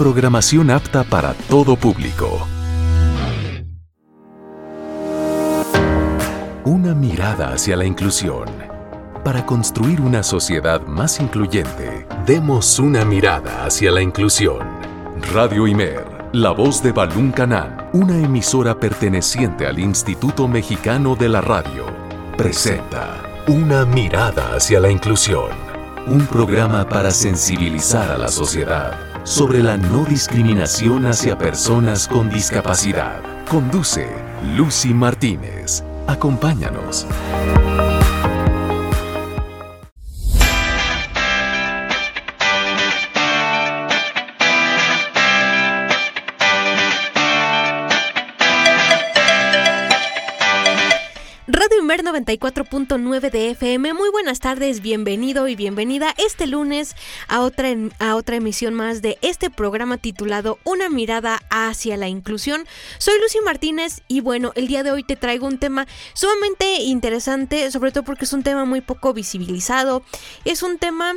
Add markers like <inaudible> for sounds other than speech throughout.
programación apta para todo público. Una mirada hacia la inclusión. Para construir una sociedad más incluyente, demos una mirada hacia la inclusión. Radio Imer, la voz de Balún Canán, una emisora perteneciente al Instituto Mexicano de la Radio, presenta Una mirada hacia la inclusión. Un programa para sensibilizar a la sociedad sobre la no discriminación hacia personas con discapacidad. Conduce Lucy Martínez. Acompáñanos. 94.9 de FM. Muy buenas tardes, bienvenido y bienvenida este lunes a otra, a otra emisión más de este programa titulado Una mirada hacia la inclusión. Soy Lucy Martínez y bueno, el día de hoy te traigo un tema sumamente interesante, sobre todo porque es un tema muy poco visibilizado. Es un tema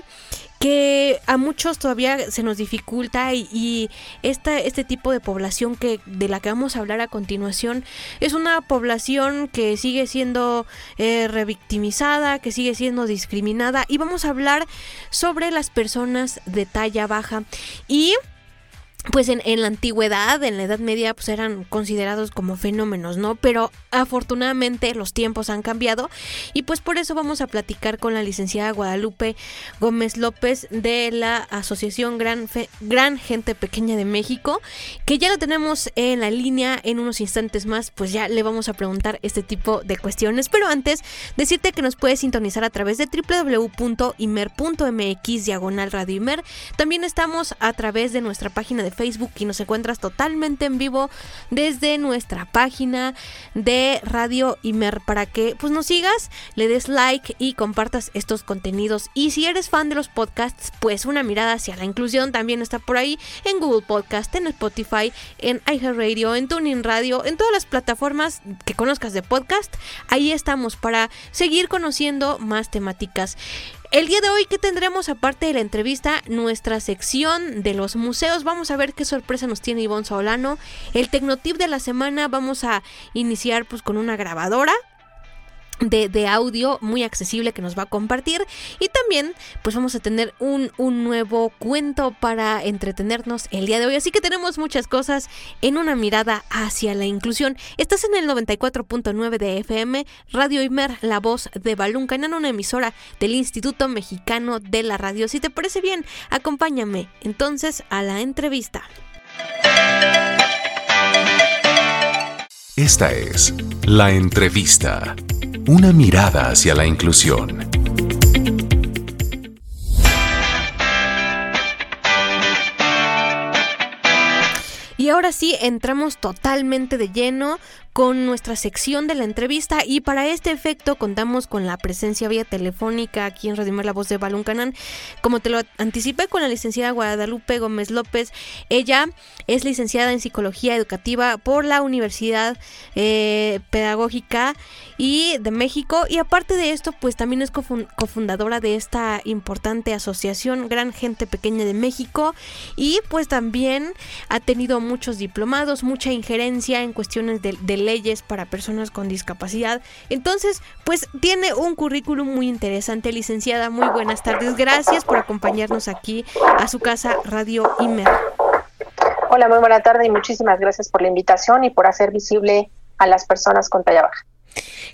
que a muchos todavía se nos dificulta y, este tipo de población que de la que vamos a hablar a continuación es una población que sigue siendo eh, revictimizada, que sigue siendo discriminada. Y vamos a hablar sobre las personas de talla baja. Y pues en, la antigüedad, en la Edad Media, pues eran considerados como fenómenos, ¿no? Pero afortunadamente los tiempos han cambiado y pues por eso vamos a platicar con la licenciada Guadalupe Gómez López de la Asociación Gran, Gran Gente Pequeña de México, que ya lo tenemos en la línea en unos instantes más, pues ya le vamos a preguntar este tipo de cuestiones. Pero antes, decirte que nos puedes sintonizar a través de www.imer.mx diagonal radio Imer. También estamos a través de nuestra página de Facebook y nos encuentras totalmente en vivo desde nuestra página de Radio Imer para que pues nos sigas, le des like y compartas estos contenidos. Y si eres fan de los podcasts, pues una mirada hacia la inclusión también está por ahí en Google Podcast, en Spotify, en iHeartRadio, en Tuning Radio, en todas las plataformas que conozcas de podcast. Ahí estamos para seguir conociendo más temáticas. El día de hoy, ¿qué tendremos aparte de la entrevista? Nuestra sección de los museos. Vamos a ver qué sorpresa nos tiene Ivonne Solano. El Tecnotip de la semana vamos a iniciar pues con una grabadora de, audio muy accesible que nos va a compartir. Y también pues vamos a tener un, un, nuevo cuento para entretenernos el día de hoy. Así que tenemos muchas cosas en una mirada hacia la inclusión. Estás en el 94.9 de FM Radio Imer la voz de Balún en una emisora del Instituto Mexicano de la Radio. Si te parece bien acompáñame entonces a la entrevista esta es la entrevista una mirada hacia la inclusión. Y ahora sí, entramos totalmente de lleno con nuestra sección de la entrevista y para este efecto contamos con la presencia vía telefónica aquí en Redimir la voz de Balún Canán. Como te lo anticipé con la licenciada Guadalupe Gómez López, ella es licenciada en psicología educativa por la Universidad eh, Pedagógica y de México y aparte de esto pues también es cofundadora de esta importante asociación Gran Gente Pequeña de México y pues también ha tenido muchos diplomados, mucha injerencia en cuestiones de, de leyes para personas con discapacidad. Entonces, pues tiene un currículum muy interesante, licenciada. Muy buenas tardes. Gracias por acompañarnos aquí a su casa Radio Imer. Hola, muy buena tarde y muchísimas gracias por la invitación y por hacer visible a las personas con talla baja.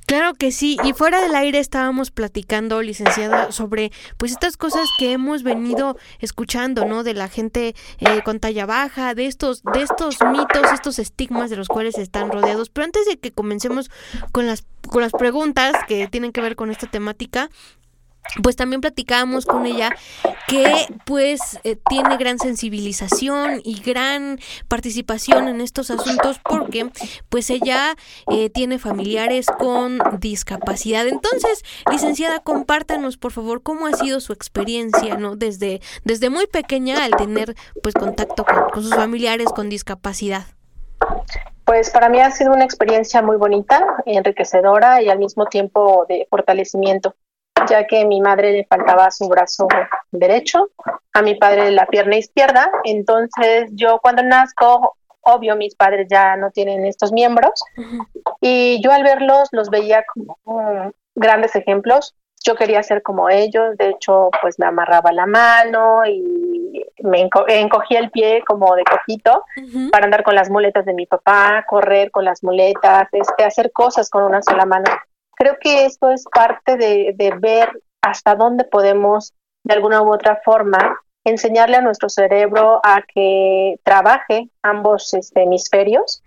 Claro que sí, y fuera del aire estábamos platicando, licenciada, sobre pues estas cosas que hemos venido escuchando, ¿no? De la gente eh, con talla baja, de estos, de estos mitos, estos estigmas de los cuales están rodeados. Pero antes de que comencemos con las, con las preguntas que tienen que ver con esta temática, pues también platicábamos con ella que pues eh, tiene gran sensibilización y gran participación en estos asuntos porque pues ella eh, tiene familiares con discapacidad. Entonces, licenciada, compártanos por favor cómo ha sido su experiencia, ¿no? Desde, desde muy pequeña al tener pues contacto con, con sus familiares con discapacidad. Pues para mí ha sido una experiencia muy bonita, enriquecedora y al mismo tiempo de fortalecimiento ya que a mi madre le faltaba su brazo derecho, a mi padre la pierna izquierda. Entonces yo cuando nazco, obvio, mis padres ya no tienen estos miembros y yo al verlos los veía como grandes ejemplos. Yo quería ser como ellos, de hecho, pues me amarraba la mano y me encogía el pie como de cojito para andar con las muletas de mi papá, correr con las muletas, este, hacer cosas con una sola mano creo que esto es parte de, ver hasta dónde podemos, de alguna u otra forma, enseñarle a nuestro cerebro a que trabaje ambos este, hemisferios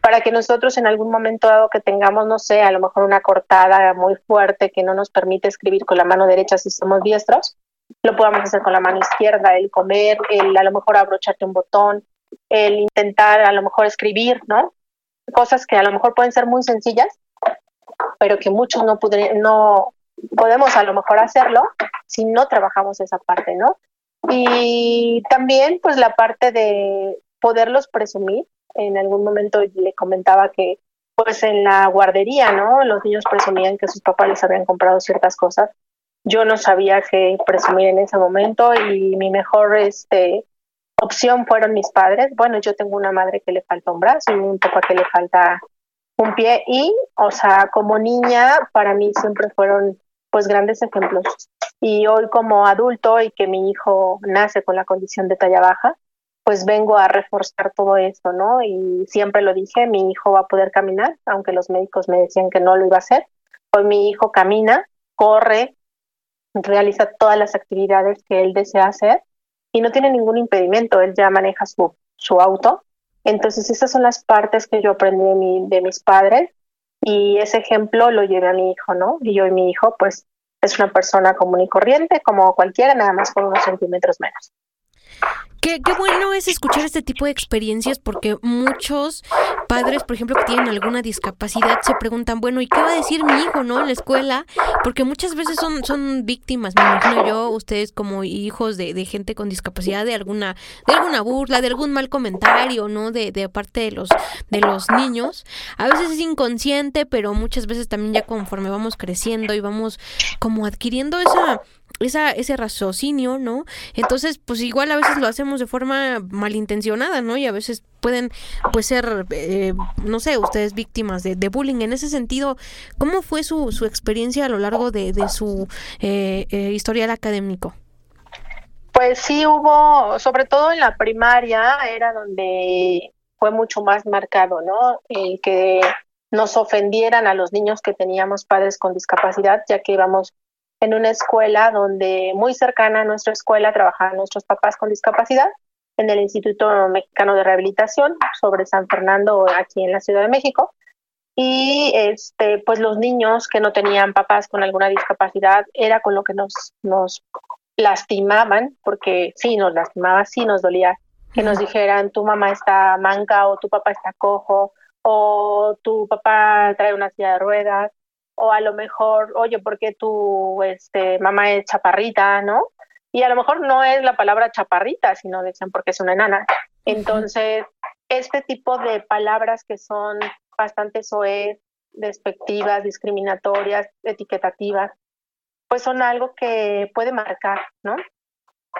para que nosotros en algún momento dado que tengamos, no sé, a lo mejor una cortada muy fuerte que no nos permite escribir con la mano derecha si somos diestros, lo podamos hacer con la mano izquierda, el comer, el a lo mejor abrocharte un botón, el intentar a lo mejor escribir, ¿no? Cosas que a lo mejor pueden ser muy sencillas, pero que muchos no, no podemos a lo mejor hacerlo si no trabajamos esa parte, ¿no? Y también pues la parte de poderlos presumir. En algún momento le comentaba que pues en la guardería, ¿no? Los niños presumían que sus papás les habían comprado ciertas cosas. Yo no sabía qué presumir en ese momento y mi mejor este, opción fueron mis padres. Bueno, yo tengo una madre que le falta un brazo y un papá que le falta un pie y, o sea, como niña, para mí siempre fueron pues grandes ejemplos. Y hoy como adulto y que mi hijo nace con la condición de talla baja, pues vengo a reforzar todo esto, ¿no? Y siempre lo dije, mi hijo va a poder caminar, aunque los médicos me decían que no lo iba a hacer. Hoy mi hijo camina, corre, realiza todas las actividades que él desea hacer y no tiene ningún impedimento, él ya maneja su, su auto entonces, esas son las partes que yo aprendí de, mis padres y ese ejemplo lo llevé a mi hijo, ¿no? Y yo y mi hijo, pues, es una persona común y corriente, como cualquiera, nada más con unos centímetros menos. Qué, bueno es escuchar este tipo de experiencias porque muchos padres, por ejemplo, que tienen alguna discapacidad, se preguntan, bueno, ¿y qué va a decir mi hijo, no? En la escuela, porque muchas veces son, son víctimas, me imagino yo, ustedes como hijos de, de gente con discapacidad, de alguna, de alguna burla, de algún mal comentario, ¿no? De, de parte de los, de los niños. A veces es inconsciente, pero muchas veces también ya conforme vamos creciendo y vamos como adquiriendo esa esa, ese raciocinio, ¿no? Entonces, pues igual a veces lo hacemos de forma malintencionada, ¿no? Y a veces pueden, pues ser, eh, no sé, ustedes víctimas de, bullying. En ese sentido, ¿cómo fue su, su experiencia a lo largo de, su eh, eh, historial académico? Pues sí hubo, sobre todo en la primaria, era donde fue mucho más marcado, ¿no? El que nos ofendieran a los niños que teníamos padres con discapacidad, ya que íbamos en una escuela donde muy cercana a nuestra escuela trabajaban nuestros papás con discapacidad, en el Instituto Mexicano de Rehabilitación sobre San Fernando, aquí en la Ciudad de México. Y este, pues los niños que no tenían papás con alguna discapacidad era con lo que nos, nos lastimaban, porque sí, nos lastimaba, sí nos dolía que nos dijeran tu mamá está manca o tu papá está cojo o tu papá trae una silla de ruedas o a lo mejor, oye, ¿por qué tu este, mamá es chaparrita, no? Y a lo mejor no es la palabra chaparrita, sino decían porque es una enana. Entonces, este tipo de palabras que son bastante soez, despectivas, discriminatorias, etiquetativas, pues son algo que puede marcar, ¿no?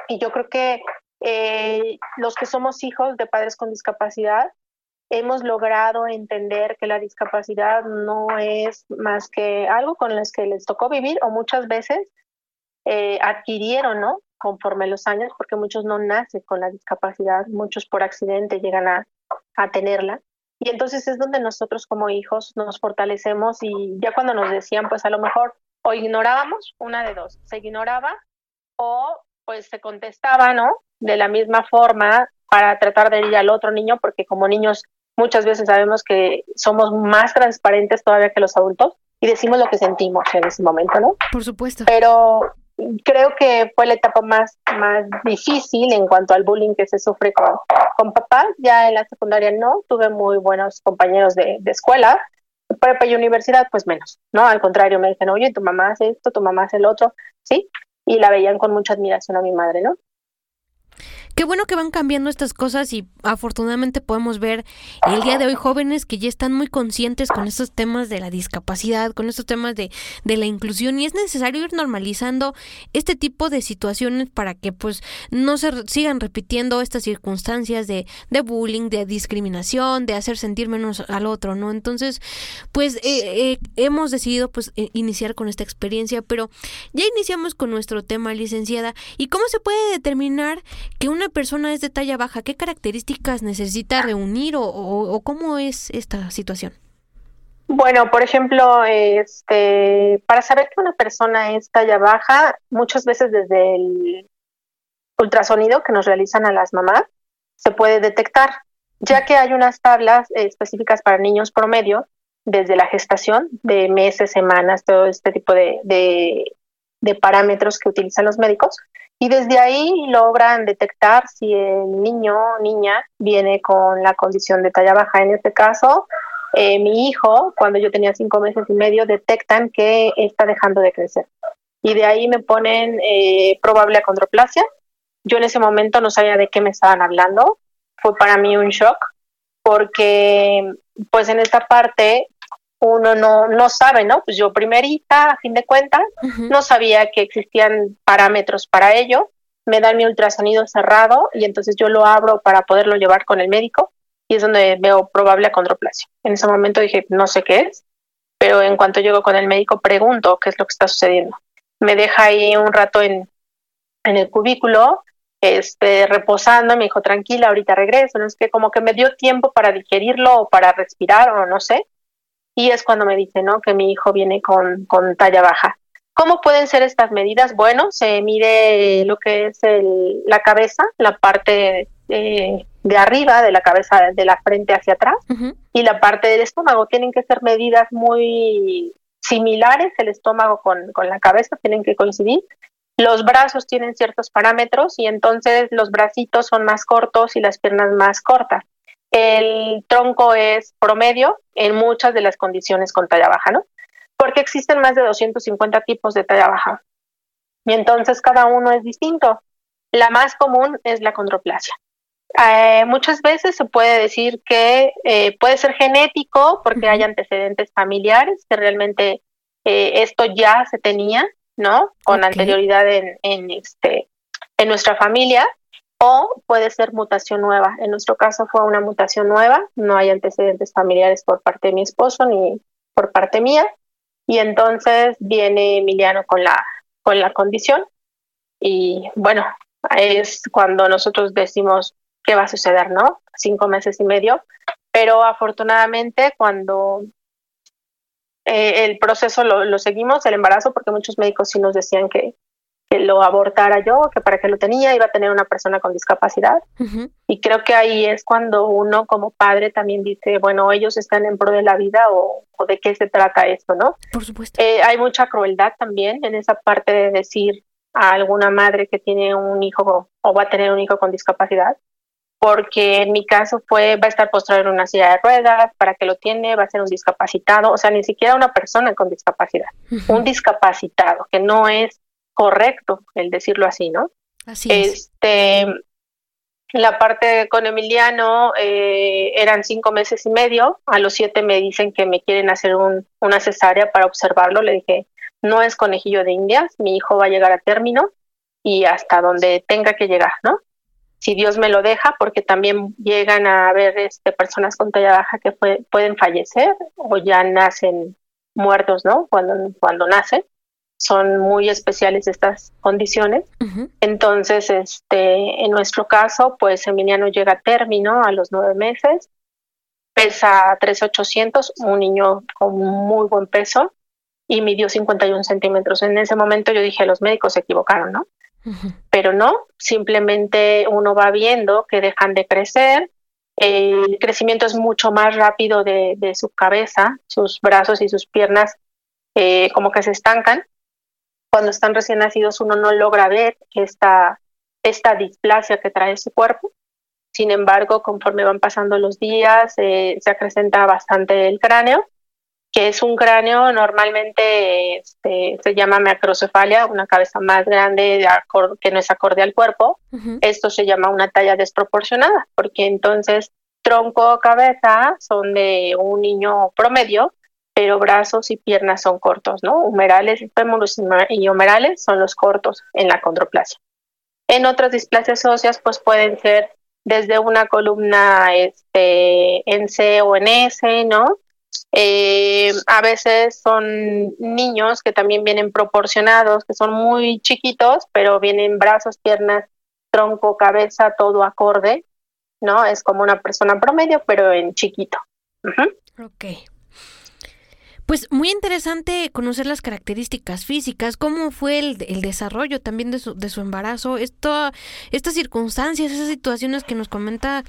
Y yo creo que eh, los que somos hijos de padres con discapacidad, hemos logrado entender que la discapacidad no es más que algo con lo que les tocó vivir o muchas veces eh, adquirieron, ¿no? Conforme los años, porque muchos no nacen con la discapacidad, muchos por accidente llegan a, a tenerla. Y entonces es donde nosotros como hijos nos fortalecemos y ya cuando nos decían, pues a lo mejor o ignorábamos, una de dos, se ignoraba o pues se contestaba, ¿no? De la misma forma para tratar de ir al otro niño, porque como niños muchas veces sabemos que somos más transparentes todavía que los adultos y decimos lo que sentimos en ese momento, ¿no? Por supuesto. Pero creo que fue la etapa más, más difícil en cuanto al bullying que se sufre con, con papá. Ya en la secundaria no, tuve muy buenos compañeros de, de escuela. Prepa y universidad, pues menos, ¿no? Al contrario, me dicen, oye, tu mamá hace esto, tu mamá hace el otro, ¿sí? Y la veían con mucha admiración a mi madre, ¿no? Qué bueno que van cambiando estas cosas y afortunadamente podemos ver el día de hoy jóvenes que ya están muy conscientes con estos temas de la discapacidad, con estos temas de, de la inclusión y es necesario ir normalizando este tipo de situaciones para que pues no se sigan repitiendo estas circunstancias de, de bullying, de discriminación, de hacer sentir menos al otro, ¿no? Entonces, pues eh, eh, hemos decidido pues iniciar con esta experiencia, pero ya iniciamos con nuestro tema, licenciada, ¿y cómo se puede determinar que una persona es de talla baja? ¿Qué características necesita reunir o, cómo es esta situación? Bueno, por ejemplo, este, para saber que una persona es talla baja, muchas veces desde el ultrasonido que nos realizan a las mamás, se puede detectar, ya que hay unas tablas específicas para niños promedio desde la gestación, de meses, semanas, todo este tipo de, de parámetros que utilizan los médicos, y desde ahí logran detectar si el niño o niña viene con la condición de talla baja. En este caso, eh, mi hijo, cuando yo tenía cinco meses y medio, detectan que está dejando de crecer. Y de ahí me ponen eh, probable acondroplasia. Yo en ese momento no sabía de qué me estaban hablando. Fue para mí un shock porque pues en esta parte uno no, no sabe, ¿no? Pues yo primerita, a fin de cuentas, no sabía que existían parámetros para ello. Me dan mi ultrasonido cerrado y entonces yo lo abro para poderlo llevar con el médico y es donde veo probable acondroplasia. En ese momento dije, no sé qué es, pero en cuanto llego con el médico pregunto qué es lo que está sucediendo. Me deja ahí un rato en, en el cubículo, este, reposando, me dijo, tranquila, ahorita regreso. No es que como que me dio tiempo para digerirlo o para respirar o no sé y es cuando me dice, ¿no? Que mi hijo viene con, con talla baja. ¿Cómo pueden ser estas medidas? Bueno, se mide lo que es el, la cabeza, la parte de, de, arriba de la cabeza, de la frente hacia atrás, y la parte del estómago. Tienen que ser medidas muy similares, el estómago con, con la cabeza, tienen que coincidir. Los brazos tienen ciertos parámetros y entonces los bracitos son más cortos y las piernas más cortas. El tronco es promedio en muchas de las condiciones con talla baja, ¿no? Porque existen más de 250 tipos de talla baja. Y entonces cada uno es distinto. La más común es la condroplasia. Eh, muchas veces se puede decir que eh, puede ser genético porque hay antecedentes familiares, que realmente eh, esto ya se tenía, ¿no? Con anterioridad en, en, este, en nuestra familia o puede ser mutación nueva. En nuestro caso fue una mutación nueva, no hay antecedentes familiares por parte de mi esposo ni por parte mía, y entonces viene Emiliano con la, con la condición y bueno, es cuando nosotros decimos qué va a suceder, ¿no? Cinco meses y medio, pero afortunadamente cuando eh, el proceso lo, lo, seguimos, el embarazo, porque muchos médicos sí nos decían que lo abortara yo, que para que lo tenía iba a tener una persona con discapacidad. Y creo que ahí es cuando uno como padre también dice, bueno, ellos están en pro de la vida o, de qué se trata esto, ¿no? Por supuesto. Eh, hay mucha crueldad también en esa parte de decir a alguna madre que tiene un hijo o va a tener un hijo con discapacidad, porque en mi caso fue, va a estar postrado en una silla de ruedas, para que lo tiene, va a ser un discapacitado, o sea, ni siquiera una persona con discapacidad, un discapacitado, que no es correcto el decirlo así, ¿no? Así es. Este, la parte con Emiliano eh, eran cinco meses y medio. A los siete me dicen que me quieren hacer un, una cesárea para observarlo. Le dije, no es conejillo de indias, mi hijo va a llegar a término y hasta donde tenga que llegar, ¿no? Si Dios me lo deja, porque también llegan a haber este, personas con talla baja que pueden fallecer o ya nacen muertos, ¿no? Cuando, cuando nacen son muy especiales estas condiciones. Entonces, este, en nuestro caso, pues Emiliano llega a término a los nueve meses, pesa 3,800, un niño con muy buen peso y midió 51 centímetros. En ese momento yo dije, los médicos se equivocaron, ¿no? Pero no, simplemente uno va viendo que dejan de crecer, el crecimiento es mucho más rápido de, su cabeza, sus brazos y sus piernas eh, como que se estancan cuando están recién nacidos uno no logra ver esta, esta displasia que trae su cuerpo. Sin embargo, conforme van pasando los días, eh, se acrecenta bastante el cráneo, que es un cráneo normalmente este, se llama macrocefalia, una cabeza más grande que no es acorde al cuerpo. Esto se llama una talla desproporcionada, porque entonces tronco o cabeza son de un niño promedio, pero brazos y piernas son cortos, ¿no? Humerales, y humerales son los cortos en la condroplasia. En otras displasias óseas, pues pueden ser desde una columna este, en C o en S, ¿no? Eh, a veces son niños que también vienen proporcionados, que son muy chiquitos, pero vienen brazos, piernas, tronco, cabeza, todo acorde, ¿no? Es como una persona promedio, pero en chiquito. Ok. Pues muy interesante conocer las características físicas, cómo fue el, desarrollo también de su, de su embarazo, esto, estas circunstancias, esas situaciones que nos comenta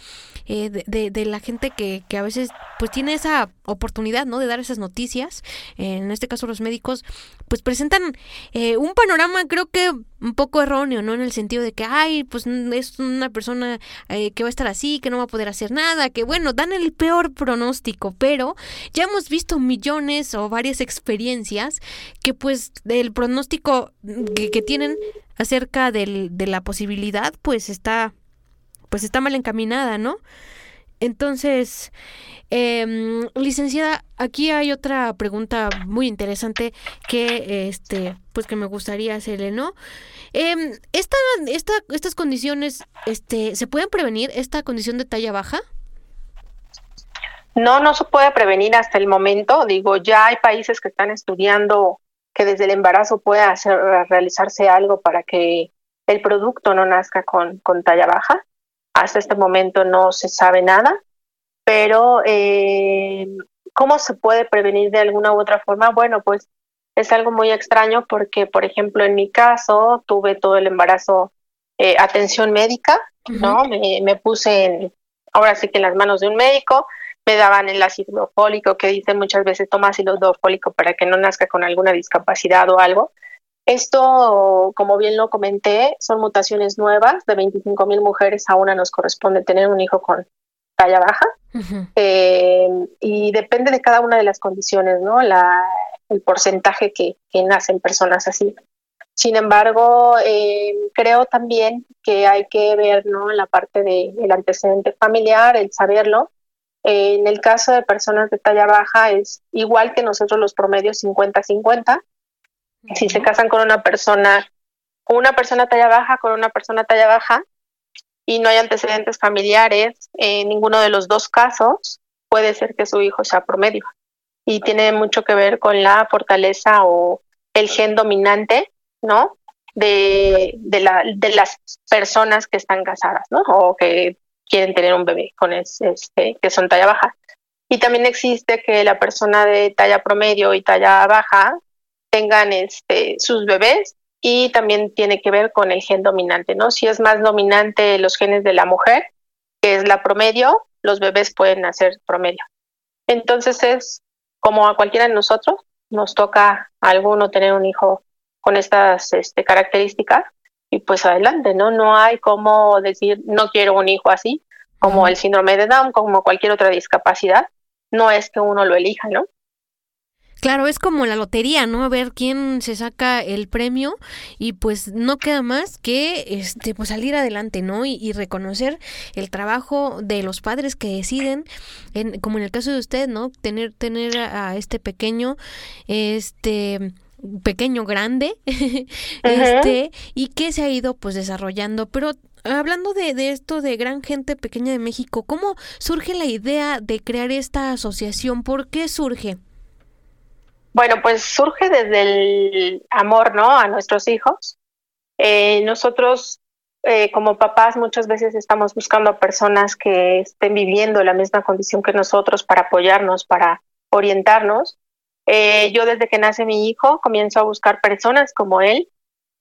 eh, de, de, la gente que, que, a veces pues tiene esa oportunidad ¿no? de dar esas noticias, en este caso los médicos, pues presentan eh, un panorama creo que un poco erróneo, ¿no? En el sentido de que, ay, pues es una persona eh, que va a estar así, que no va a poder hacer nada, que bueno, dan el peor pronóstico, pero ya hemos visto millones o varias experiencias que pues el pronóstico que, tienen acerca del, de la posibilidad, pues está, pues está mal encaminada, ¿no? Entonces, eh, licenciada, aquí hay otra pregunta muy interesante que, este, pues que me gustaría hacerle, ¿no? Eh, esta, esta, estas condiciones, este, ¿se pueden prevenir esta condición de talla baja? No, no se puede prevenir hasta el momento. Digo, ya hay países que están estudiando que desde el embarazo pueda hacer, realizarse algo para que el producto no nazca con, con talla baja. Hasta este momento no se sabe nada, pero eh, ¿cómo se puede prevenir de alguna u otra forma? Bueno, pues es algo muy extraño porque, por ejemplo, en mi caso tuve todo el embarazo eh, atención médica, ¿no? Me, puse en, ahora sí que en las manos de un médico, me daban el ácido fólico que dicen muchas veces toma ácido fólico para que no nazca con alguna discapacidad o algo. Esto, como bien lo comenté, son mutaciones nuevas. De 25 mil mujeres a una nos corresponde tener un hijo con talla baja. Eh, y depende de cada una de las condiciones, ¿no? La, el porcentaje que, que nacen personas así. Sin embargo, eh, creo también que hay que ver ¿no? la parte del antecedente familiar, el saberlo. Eh, en el caso de personas de talla baja es igual que nosotros los promedios 50-50. Si se casan con una persona, una persona talla baja con una persona talla baja y no hay antecedentes familiares, en ninguno de los dos casos puede ser que su hijo sea promedio. Y tiene mucho que ver con la fortaleza o el gen dominante, ¿no? De, de, la, de las personas que están casadas, ¿no? O que quieren tener un bebé con este, que son talla baja. Y también existe que la persona de talla promedio y talla baja tengan este, sus bebés y también tiene que ver con el gen dominante, ¿no? Si es más dominante los genes de la mujer, que es la promedio, los bebés pueden nacer promedio. Entonces es como a cualquiera de nosotros, nos toca a alguno tener un hijo con estas este, características y pues adelante, ¿no? No hay como decir, no quiero un hijo así, como el síndrome de Down, como cualquier otra discapacidad. No es que uno lo elija, ¿no? Claro, es como la lotería, ¿no? A ver quién se saca el premio y pues no queda más que este pues salir adelante, ¿no? Y, reconocer el trabajo de los padres que deciden, en, como en el caso de usted, ¿no? Tener tener a este pequeño este pequeño grande <laughs> este y que se ha ido pues desarrollando pero hablando de, de, esto de gran gente pequeña de México cómo surge la idea de crear esta asociación por qué surge bueno pues surge desde el amor no a nuestros hijos eh, nosotros eh, como papás muchas veces estamos buscando a personas que estén viviendo la misma condición que nosotros para apoyarnos para orientarnos eh, yo desde que nace mi hijo comienzo a buscar personas como él.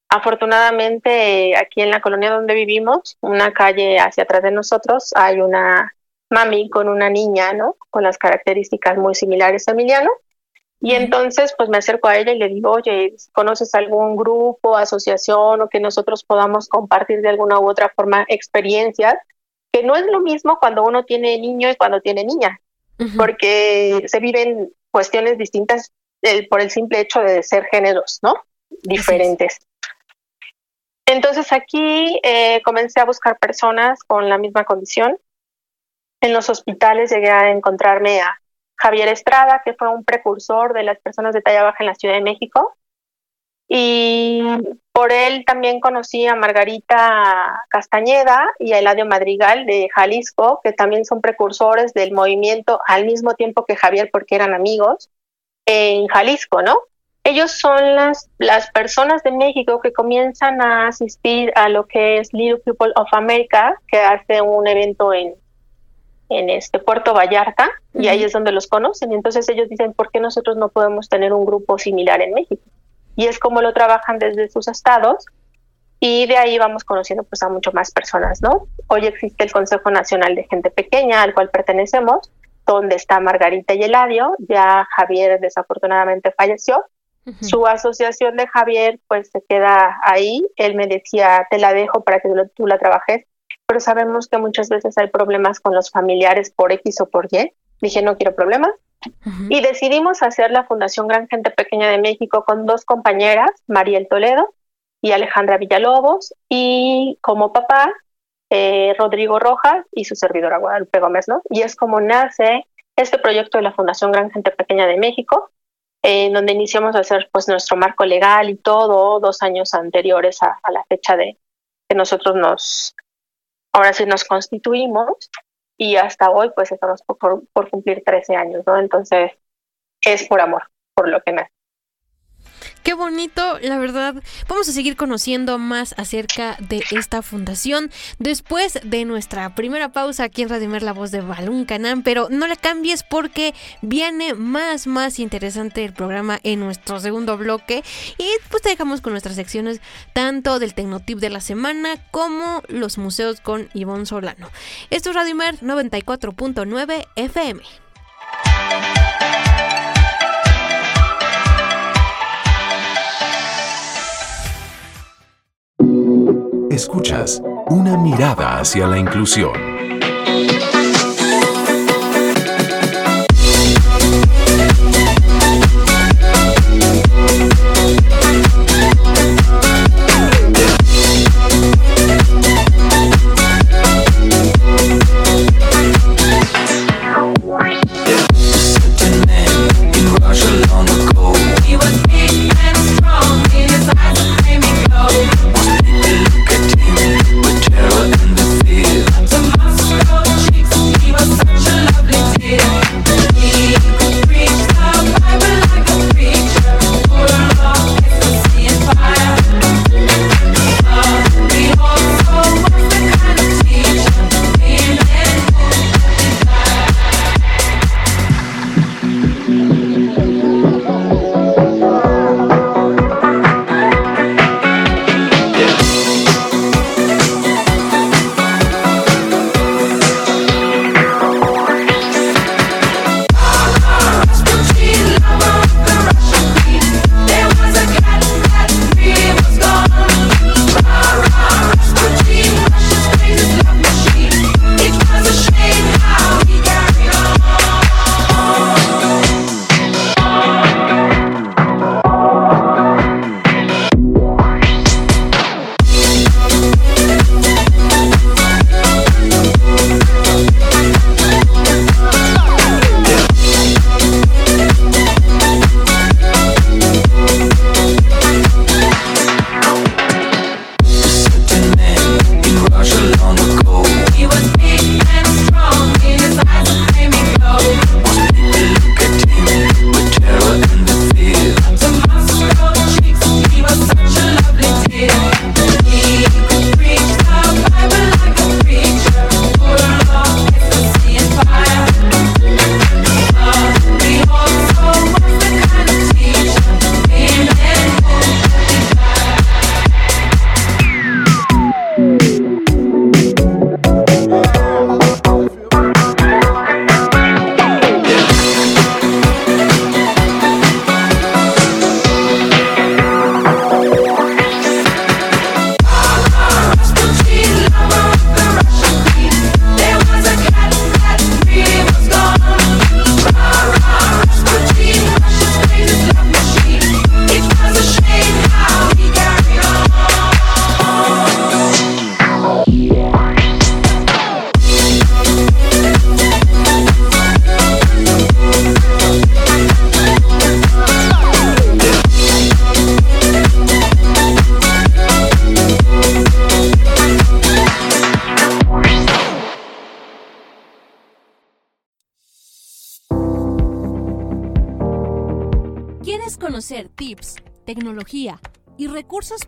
Afortunadamente, aquí en la colonia donde vivimos, una calle hacia atrás de nosotros, hay una mami con una niña, ¿no? Con las características muy similares a Emiliano. Y entonces, pues me acerco a ella y le digo, oye, ¿conoces algún grupo, asociación o que nosotros podamos compartir de alguna u otra forma experiencias? Que no es lo mismo cuando uno tiene niño y cuando tiene niña, porque se viven cuestiones distintas eh, por el simple hecho de ser géneros, ¿no? Diferentes. Entonces aquí eh, comencé a buscar personas con la misma condición. En los hospitales llegué a encontrarme a Javier Estrada, que fue un precursor de las personas de talla baja en la Ciudad de México. Y por él también conocí a Margarita Castañeda y a Eladio Madrigal de Jalisco, que también son precursores del movimiento al mismo tiempo que Javier, porque eran amigos, en Jalisco, ¿no? Ellos son las, las personas de México que comienzan a asistir a lo que es Little People of America, que hace un evento en, en este Puerto Vallarta, y ahí es donde los conocen. Y entonces ellos dicen, ¿por qué nosotros no podemos tener un grupo similar en México? Y es como lo trabajan desde sus estados, y de ahí vamos conociendo pues a mucho más personas, ¿no? Hoy existe el Consejo Nacional de Gente Pequeña, al cual pertenecemos, donde está Margarita y Eladio, ya Javier desafortunadamente falleció, su asociación de Javier pues se queda ahí. Él me decía, te la dejo para que tú la trabajes, pero sabemos que muchas veces hay problemas con los familiares por X o por Y. Dije, no quiero problemas. Y decidimos hacer la Fundación Gran Gente Pequeña de México con dos compañeras, Mariel Toledo y Alejandra Villalobos, y como papá, eh, Rodrigo Rojas y su servidora Guadalupe Gómez, ¿no? Y es como nace este proyecto de la Fundación Gran Gente Pequeña de México, en donde iniciamos a hacer pues nuestro marco legal y todo dos años anteriores a, la fecha de que nosotros nos, ahora sí nos constituimos y hasta hoy pues estamos por, cumplir 13 años, ¿no? Entonces es por amor, por lo que nace. Qué bonito, la verdad. Vamos a seguir conociendo más acerca de esta fundación después de nuestra primera pausa aquí en Radio Mer, la voz de Balún Canán, pero no la cambies porque viene más, más interesante el programa en nuestro segundo bloque y pues te dejamos con nuestras secciones tanto del Tecnotip de la semana como los museos con Ivonne Solano. Esto es Radio Mer 94.9 FM. Escuchas una mirada hacia la inclusión.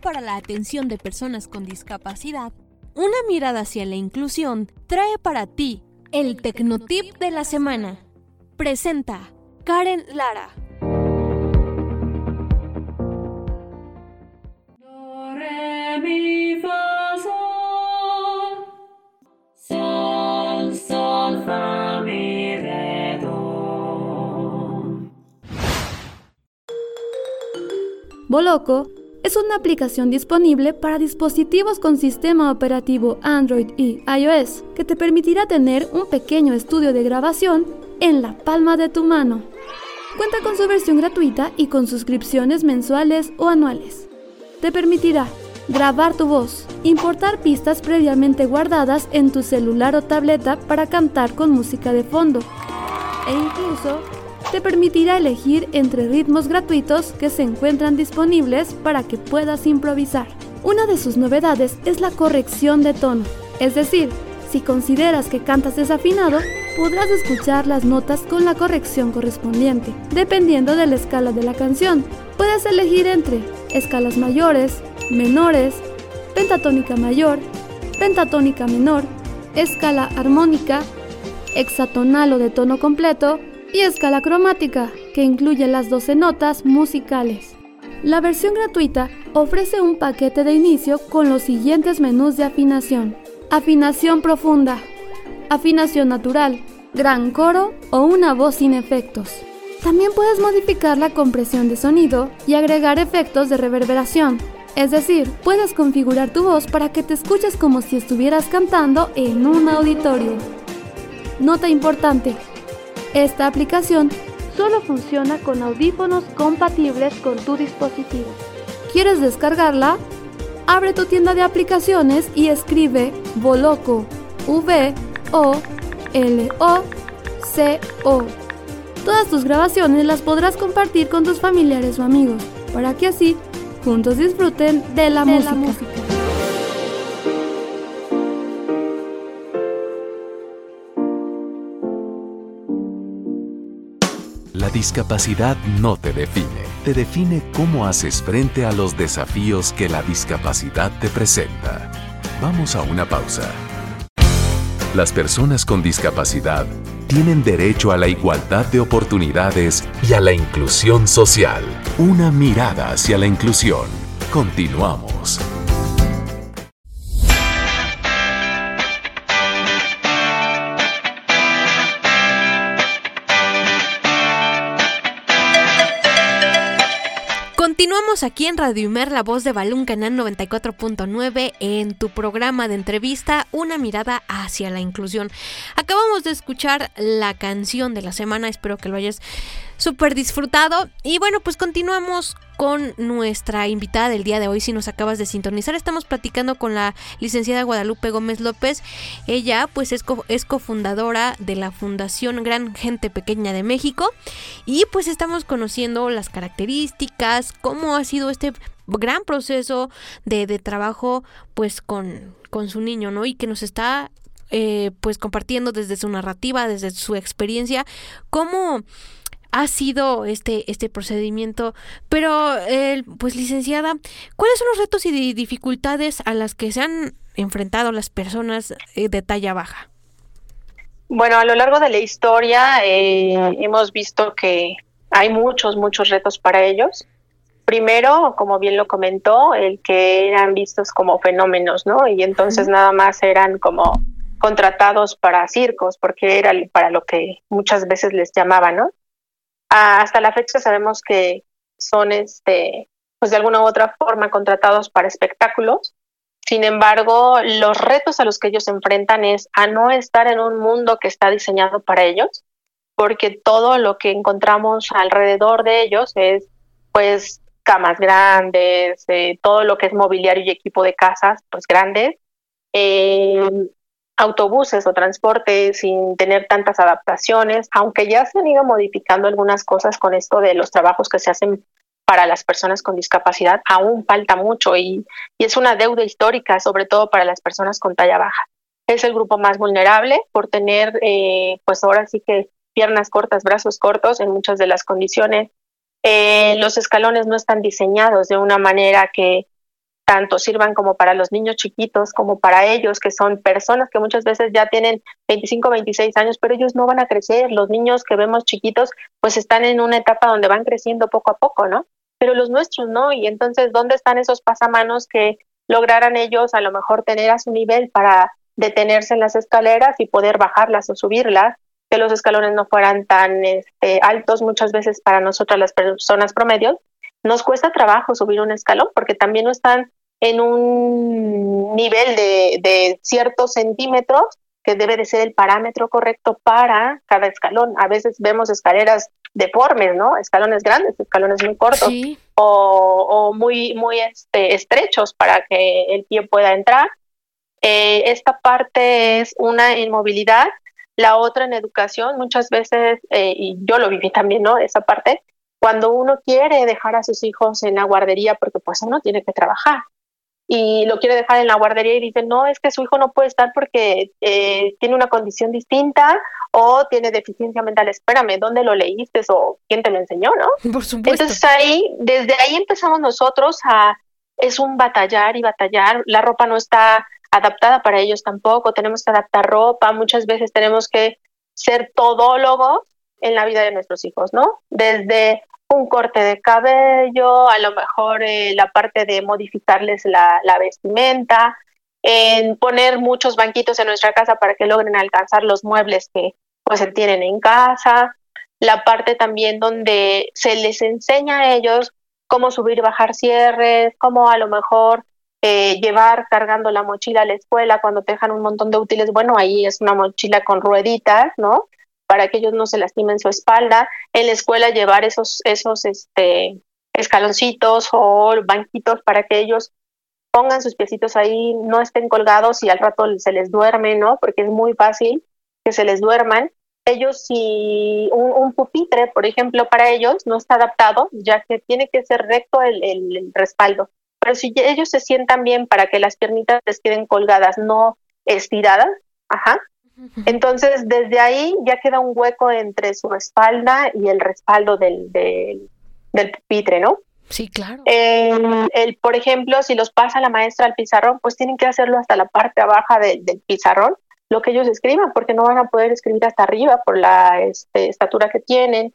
Para la atención de personas con discapacidad? Una mirada hacia la inclusión trae para ti el Tecnotip de la semana. Presenta Karen Lara. Boloco es una aplicación disponible para dispositivos con sistema operativo Android y iOS que te permitirá tener un pequeño estudio de grabación en la palma de tu mano. Cuenta con su versión gratuita y con suscripciones mensuales o anuales. Te permitirá grabar tu voz, importar pistas previamente guardadas en tu celular o tableta para cantar con música de fondo e incluso te permitirá elegir entre ritmos gratuitos que se encuentran disponibles para que puedas improvisar. Una de sus novedades es la corrección de tono, es decir, si consideras que cantas desafinado, podrás escuchar las notas con la corrección correspondiente, dependiendo de la escala de la canción. Puedes elegir entre escalas mayores, menores, pentatónica mayor, pentatónica menor, escala armónica, hexatonal o de tono completo, y escala cromática, que incluye las 12 notas musicales. La versión gratuita ofrece un paquete de inicio con los siguientes menús de afinación. Afinación profunda, afinación natural, gran coro o una voz sin efectos. También puedes modificar la compresión de sonido y agregar efectos de reverberación. Es decir, puedes configurar tu voz para que te escuches como si estuvieras cantando en un auditorio. Nota importante, esta aplicación solo funciona con audífonos compatibles con tu dispositivo. ¿Quieres descargarla? Abre tu tienda de aplicaciones y escribe Voloco, V O L O C O. Todas tus grabaciones las podrás compartir con tus familiares o amigos, para que así juntos disfruten de la, música. Discapacidad no te define, te define cómo haces frente a los desafíos que la discapacidad te presenta. Vamos a una pausa. Las personas con discapacidad tienen derecho a la igualdad de oportunidades y a la inclusión social. Una mirada hacia la inclusión. Continuamos. Aquí en Radio Imer, la voz de Balún Canal 94.9, en tu programa de entrevista, Una mirada hacia la inclusión. Acabamos de escuchar la canción de la semana, espero que lo hayas súper disfrutado. Y bueno, pues continuamos con nuestra invitada del día de hoy. Si nos acabas de sintonizar, estamos platicando con la licenciada Guadalupe Gómez López. Ella pues es, es cofundadora de la Fundación Gran Gente Pequeña de México. Y pues estamos conociendo las características, cómo ha sido este gran proceso de, trabajo pues con, con su niño, ¿no? Y que nos está eh, pues compartiendo desde su narrativa, desde su experiencia, cómo ha sido este, este procedimiento. Pero, pues licenciada, ¿cuáles son los retos y dificultades a las que se han enfrentado las personas eh, de talla baja? Bueno, a lo largo de la historia eh, hemos visto que hay muchos, muchos retos para ellos. Primero, como bien lo comentó, el que eran vistos como fenómenos, ¿no? Y entonces nada más eran como contratados para circos, porque era para lo que muchas veces les llamaban, ¿no? Hasta la fecha sabemos que son, este, pues de alguna u otra forma contratados para espectáculos. Sin embargo, los retos a los que ellos se enfrentan es a no estar en un mundo que está diseñado para ellos, porque todo lo que encontramos alrededor de ellos es, pues, camas grandes, eh, todo lo que es mobiliario y equipo de casas, pues grandes, eh, autobuses o transporte sin tener tantas adaptaciones, aunque ya se han ido modificando algunas cosas con esto de los trabajos que se hacen para las personas con discapacidad, aún falta mucho y, es una deuda histórica, sobre todo para las personas con talla baja. Es el grupo más vulnerable por tener, eh, pues ahora sí que piernas cortas, brazos cortos en muchas de las condiciones Eh, los escalones no están diseñados de una manera que tanto sirvan como para los niños chiquitos como para ellos, que son personas que muchas veces ya tienen 25, 26 años, pero ellos no van a crecer. Los niños que vemos chiquitos, pues están en una etapa donde van creciendo poco a poco, ¿no? Pero los nuestros no. Y entonces, ¿dónde están esos pasamanos que lograran ellos a lo mejor tener a su nivel para detenerse en las escaleras y poder bajarlas o subirlas? que los escalones no fueran tan este, altos muchas veces para nosotras las personas promedios, nos cuesta trabajo subir un escalón porque también no están en un nivel de, ciertos centímetros que debe de ser el parámetro correcto para cada escalón. A veces vemos escaleras deformes, ¿no? Escalones grandes, escalones muy cortos o, muy, muy este, estrechos para que el pie pueda entrar. Eh, esta parte es una inmovilidad la otra en educación, muchas veces, eh, y yo lo viví también, ¿no? Esa parte, cuando uno quiere dejar a sus hijos en la guardería, porque pues uno tiene que trabajar, y lo quiere dejar en la guardería y dice, no, es que su hijo no puede estar porque eh, tiene una condición distinta o tiene deficiencia mental. Espérame, ¿dónde lo leíste o quién te lo enseñó, no? <laughs> Por supuesto. Entonces ahí, desde ahí empezamos nosotros a, es un batallar y batallar, la ropa no está adaptada para ellos tampoco, tenemos que adaptar ropa, muchas veces tenemos que ser todólogos en la vida de nuestros hijos, ¿no? Desde un corte de cabello, a lo mejor eh, la parte de modificarles la, vestimenta, en poner muchos banquitos en nuestra casa para que logren alcanzar los muebles que pues tienen en casa, la parte también donde se les enseña a ellos cómo subir y bajar cierres, cómo a lo mejor eh, llevar cargando la mochila a la escuela cuando te dejan un montón de útiles, bueno, ahí es una mochila con rueditas, ¿no? Para que ellos no se lastimen su espalda. En la escuela llevar esos, esos este, escaloncitos o banquitos para que ellos pongan sus piecitos ahí, no estén colgados y al rato se les duerme, ¿no? Porque es muy fácil que se les duerman. Ellos, si un, pupitre, por ejemplo, para ellos no está adaptado, ya que tiene que ser recto el respaldo. Pero si ellos se sientan bien para que las piernitas les queden colgadas, no estiradas, ajá. Entonces, desde ahí ya queda un hueco entre su espalda y el respaldo del, del, pupitre, ¿no? Sí, claro. el, por ejemplo, si los pasa la maestra al pizarrón, pues tienen que hacerlo hasta la parte baja del pizarrón, lo que ellos escriban, porque no van a poder escribir hasta arriba por la este, estatura que tienen.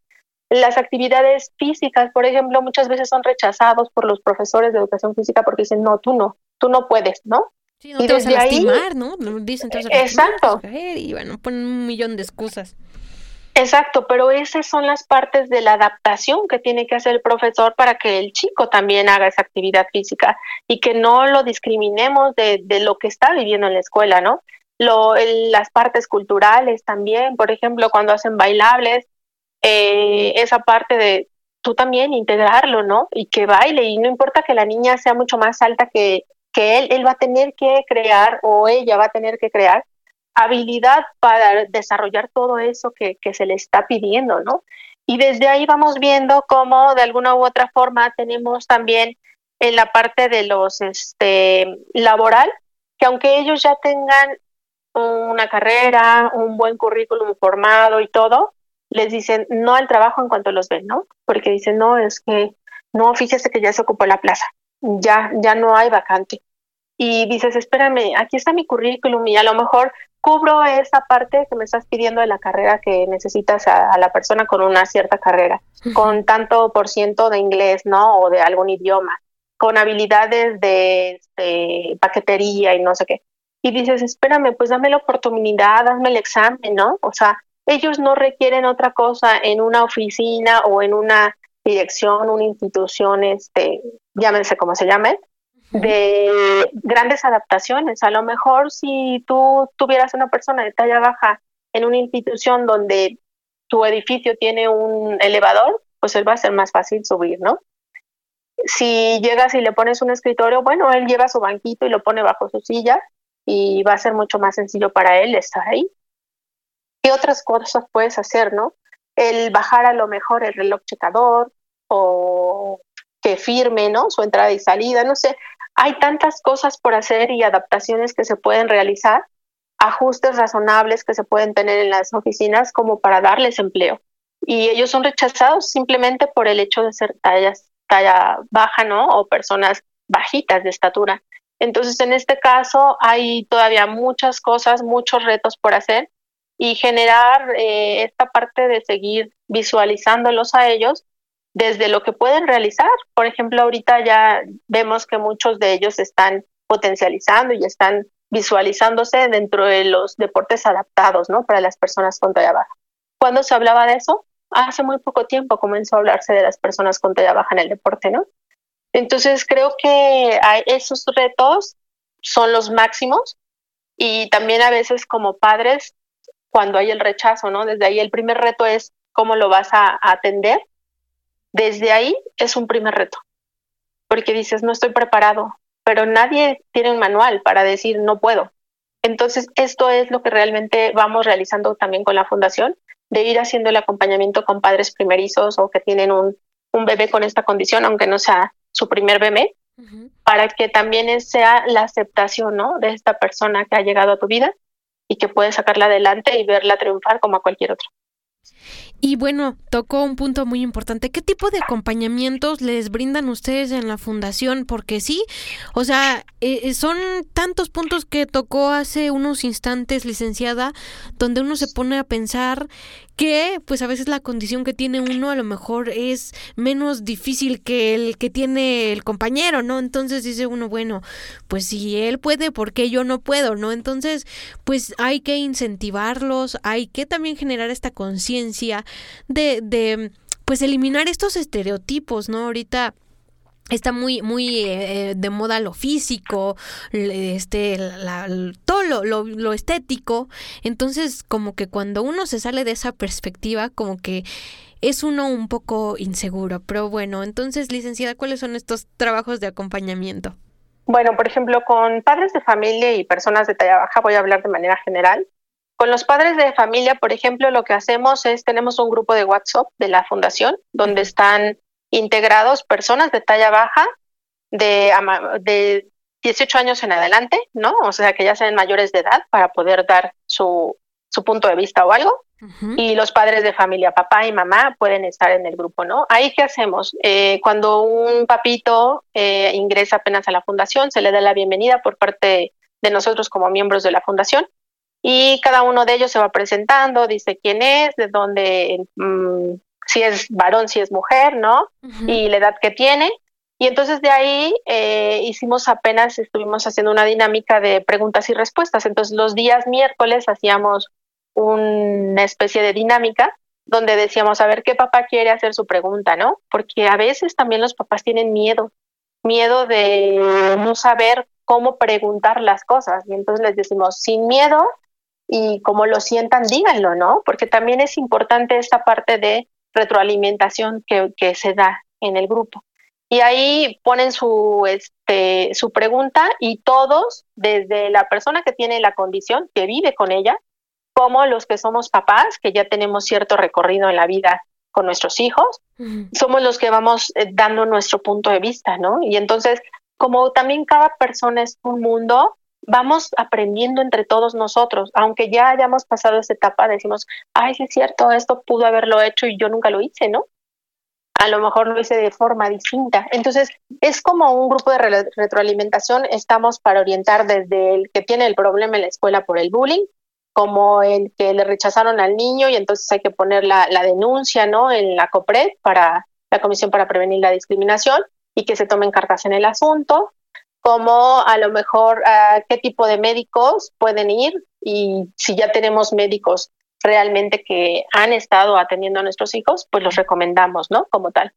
Las actividades físicas, por ejemplo, muchas veces son rechazados por los profesores de educación física porque dicen, no, tú no, tú no puedes, ¿no? Sí, no te vas a lastimar, ¿no? Dicen, exacto. Y bueno, ponen un millón de excusas. Exacto, pero esas son las partes de la adaptación que tiene que hacer el profesor para que el chico también haga esa actividad física y que no lo discriminemos de, de lo que está viviendo en la escuela, ¿no? Lo, las partes culturales también, por ejemplo, cuando hacen bailables, eh, esa parte de tú también integrarlo, ¿no? Y que baile, y no importa que la niña sea mucho más alta que, que él, va a tener que crear o ella va a tener que crear habilidad para desarrollar todo eso que, que se le está pidiendo, ¿no? Y desde ahí vamos viendo cómo de alguna u otra forma tenemos también en la parte de los este laboral, que aunque ellos ya tengan una carrera, un buen currículum formado y todo, les dicen no al trabajo en cuanto los ven, ¿no? Porque dicen, no, es que, no, fíjese que ya se ocupó la plaza, ya, ya no hay vacante. Y dices, espérame, aquí está mi currículum y a lo mejor cubro esa parte que me estás pidiendo de la carrera que necesitas a, la persona con una cierta carrera, con tanto por ciento de inglés, ¿no? O de algún idioma, con habilidades de, este, paquetería y no sé qué. Y dices, espérame, pues dame la oportunidad, dame el examen, ¿no? O sea, ellos no requieren otra cosa en una oficina o en una dirección, una institución, este, llámense como se llamen, de grandes adaptaciones. A lo mejor si tú tuvieras una persona de talla baja en una institución donde tu edificio tiene un elevador, pues él va a ser más fácil subir, ¿no? Si llegas y le pones un escritorio, bueno, él lleva su banquito y lo pone bajo su silla y va a ser mucho más sencillo para él estar ahí. ¿Qué otras cosas puedes hacer, no? El bajar a lo mejor el reloj checador o que firme, ¿no? Su entrada y salida, no sé. Hay tantas cosas por hacer y adaptaciones que se pueden realizar, ajustes razonables que se pueden tener en las oficinas como para darles empleo. y ellos son rechazados simplemente por el hecho de ser tallas, talla baja, ¿no? O personas bajitas de estatura. Entonces, en este caso, hay todavía muchas cosas, muchos retos por hacer y generar eh, esta parte de seguir visualizándolos a ellos desde lo que pueden realizar. Por ejemplo, ahorita ya vemos que muchos de ellos están potencializando y están visualizándose dentro de los deportes adaptados, ¿no? Para las personas con talla baja. ¿Cuándo se hablaba de eso? Hace muy poco tiempo comenzó a hablarse de las personas con talla baja en el deporte, ¿no? Entonces creo que esos retos son los máximos y también a veces como padres, cuando hay el rechazo, ¿no? Desde ahí el primer reto es cómo lo vas a atender. Desde ahí es un primer reto, porque dices, no estoy preparado, pero nadie tiene un manual para decir no puedo. Entonces, esto es lo que realmente vamos realizando también con la fundación, de ir haciendo el acompañamiento con padres primerizos o que tienen un, un bebé con esta condición, aunque no sea su primer bebé, para que también sea la aceptación ¿no? de esta persona que ha llegado a tu vida y que puedes sacarla adelante y verla triunfar como a cualquier otro. Y bueno, tocó un punto muy importante. ¿Qué tipo de acompañamientos les brindan ustedes en la fundación? Porque sí, o sea, eh, eh, son tantos puntos que tocó hace unos instantes, licenciada, donde uno se pone a pensar que pues a veces la condición que tiene uno a lo mejor es menos difícil que el que tiene el compañero, ¿no? Entonces dice uno, bueno, pues si él puede, ¿por qué yo no puedo, no? Entonces, pues hay que incentivarlos, hay que también generar esta conciencia de, de, pues eliminar estos estereotipos, ¿no? Ahorita está muy muy eh, de moda lo físico este todo lo, lo, estético. Entonces como que cuando uno se sale de esa perspectiva como que es uno un poco inseguro. Pero bueno entonces licenciada cuáles son estos trabajos de acompañamiento bueno por ejemplo con padres de familia y personas de talla baja voy a hablar de manera general. Con los padres de familia, por ejemplo, lo que hacemos es, tenemos un grupo de WhatsApp de la fundación donde están integrados personas de talla baja de, de 18 años en adelante, ¿no? O sea, que ya sean mayores de edad para poder dar su, su punto de vista o algo. Y los padres de familia, papá y mamá, pueden estar en el grupo, ¿no? Ahí, ¿qué hacemos? Eh, cuando un papito eh, ingresa apenas a la fundación, se le da la bienvenida por parte de nosotros como miembros de la fundación y cada uno de ellos se va presentando, dice quién es, de dónde, mm, si es varón, si es mujer, ¿no? Y la edad que tiene. Y entonces de ahí eh, hicimos apenas, estuvimos haciendo una dinámica de preguntas y respuestas. Entonces los días miércoles hacíamos una especie de dinámica donde decíamos, a ver, ¿qué papá quiere hacer su pregunta, no? Porque a veces también los papás tienen miedo, miedo de no saber cómo preguntar las cosas. Y entonces les decimos, sin miedo y como lo sientan, díganlo, ¿no? Porque también es importante esta parte de retroalimentación que, que se da en el grupo. Y ahí ponen su, este, su pregunta y todos, desde la persona que tiene la condición, que vive con ella, como los que somos papás, que ya tenemos cierto recorrido en la vida con nuestros hijos, somos los que vamos eh, dando nuestro punto de vista, ¿no? Y entonces, como también cada persona es un mundo, vamos aprendiendo entre todos nosotros, aunque ya hayamos pasado esa etapa, decimos, ay, sí es cierto, esto pudo haberlo hecho y yo nunca lo hice, ¿no? A lo mejor lo hice de forma distinta. Entonces, es como un grupo de retroalimentación, estamos para orientar desde el que tiene el problema en la escuela por el bullying, como el que le rechazaron al niño y entonces hay que poner la, la denuncia, ¿no? En la COPRED para la Comisión para Prevenir la Discriminación y que se tomen cartas en el asunto, como a lo mejor a qué tipo de médicos pueden ir y si ya tenemos médicos realmente que han estado atendiendo a nuestros hijos, pues los recomendamos, ¿no? Como tal.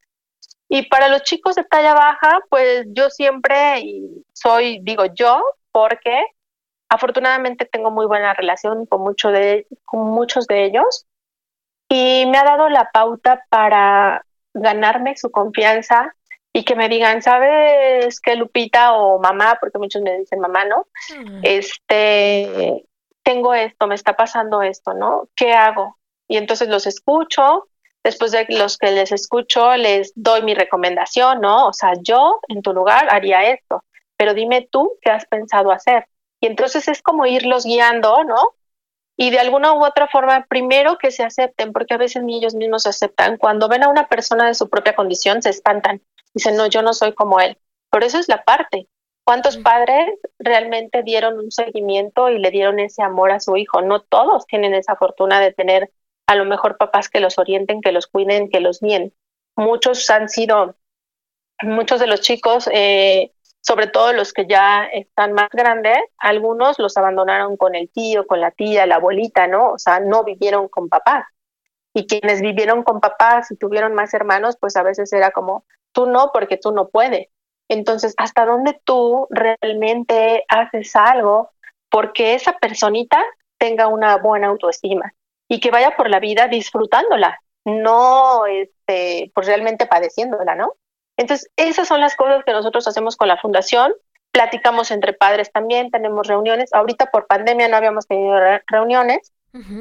Y para los chicos de talla baja, pues yo siempre soy, digo yo, porque afortunadamente tengo muy buena relación con, mucho de, con muchos de ellos y me ha dado la pauta para ganarme su confianza y que me digan, ¿sabes qué, Lupita o mamá? Porque muchos me dicen mamá, ¿no? Mm. Este, tengo esto, me está pasando esto, ¿no? ¿Qué hago? Y entonces los escucho, después de los que les escucho, les doy mi recomendación, ¿no? O sea, yo en tu lugar haría esto, pero dime tú qué has pensado hacer. Y entonces es como irlos guiando, ¿no? y de alguna u otra forma, primero que se acepten, porque a veces ni ellos mismos se aceptan. Cuando ven a una persona de su propia condición, se espantan. Dicen, no, yo no soy como él. Por eso es la parte. ¿Cuántos padres realmente dieron un seguimiento y le dieron ese amor a su hijo? No todos tienen esa fortuna de tener a lo mejor papás que los orienten, que los cuiden, que los guíen. Muchos han sido, muchos de los chicos, eh, sobre todo los que ya están más grandes, algunos los abandonaron con el tío, con la tía, la abuelita, ¿no? O sea, no vivieron con papás. Y quienes vivieron con papás y tuvieron más hermanos, pues a veces era como, tú no, porque tú no puedes. Entonces, ¿hasta dónde tú realmente haces algo porque esa personita tenga una buena autoestima y que vaya por la vida disfrutándola, no este, pues realmente padeciéndola, ¿no? Entonces, esas son las cosas que nosotros hacemos con la fundación. Platicamos entre padres también, tenemos reuniones. Ahorita por pandemia no habíamos tenido reuniones.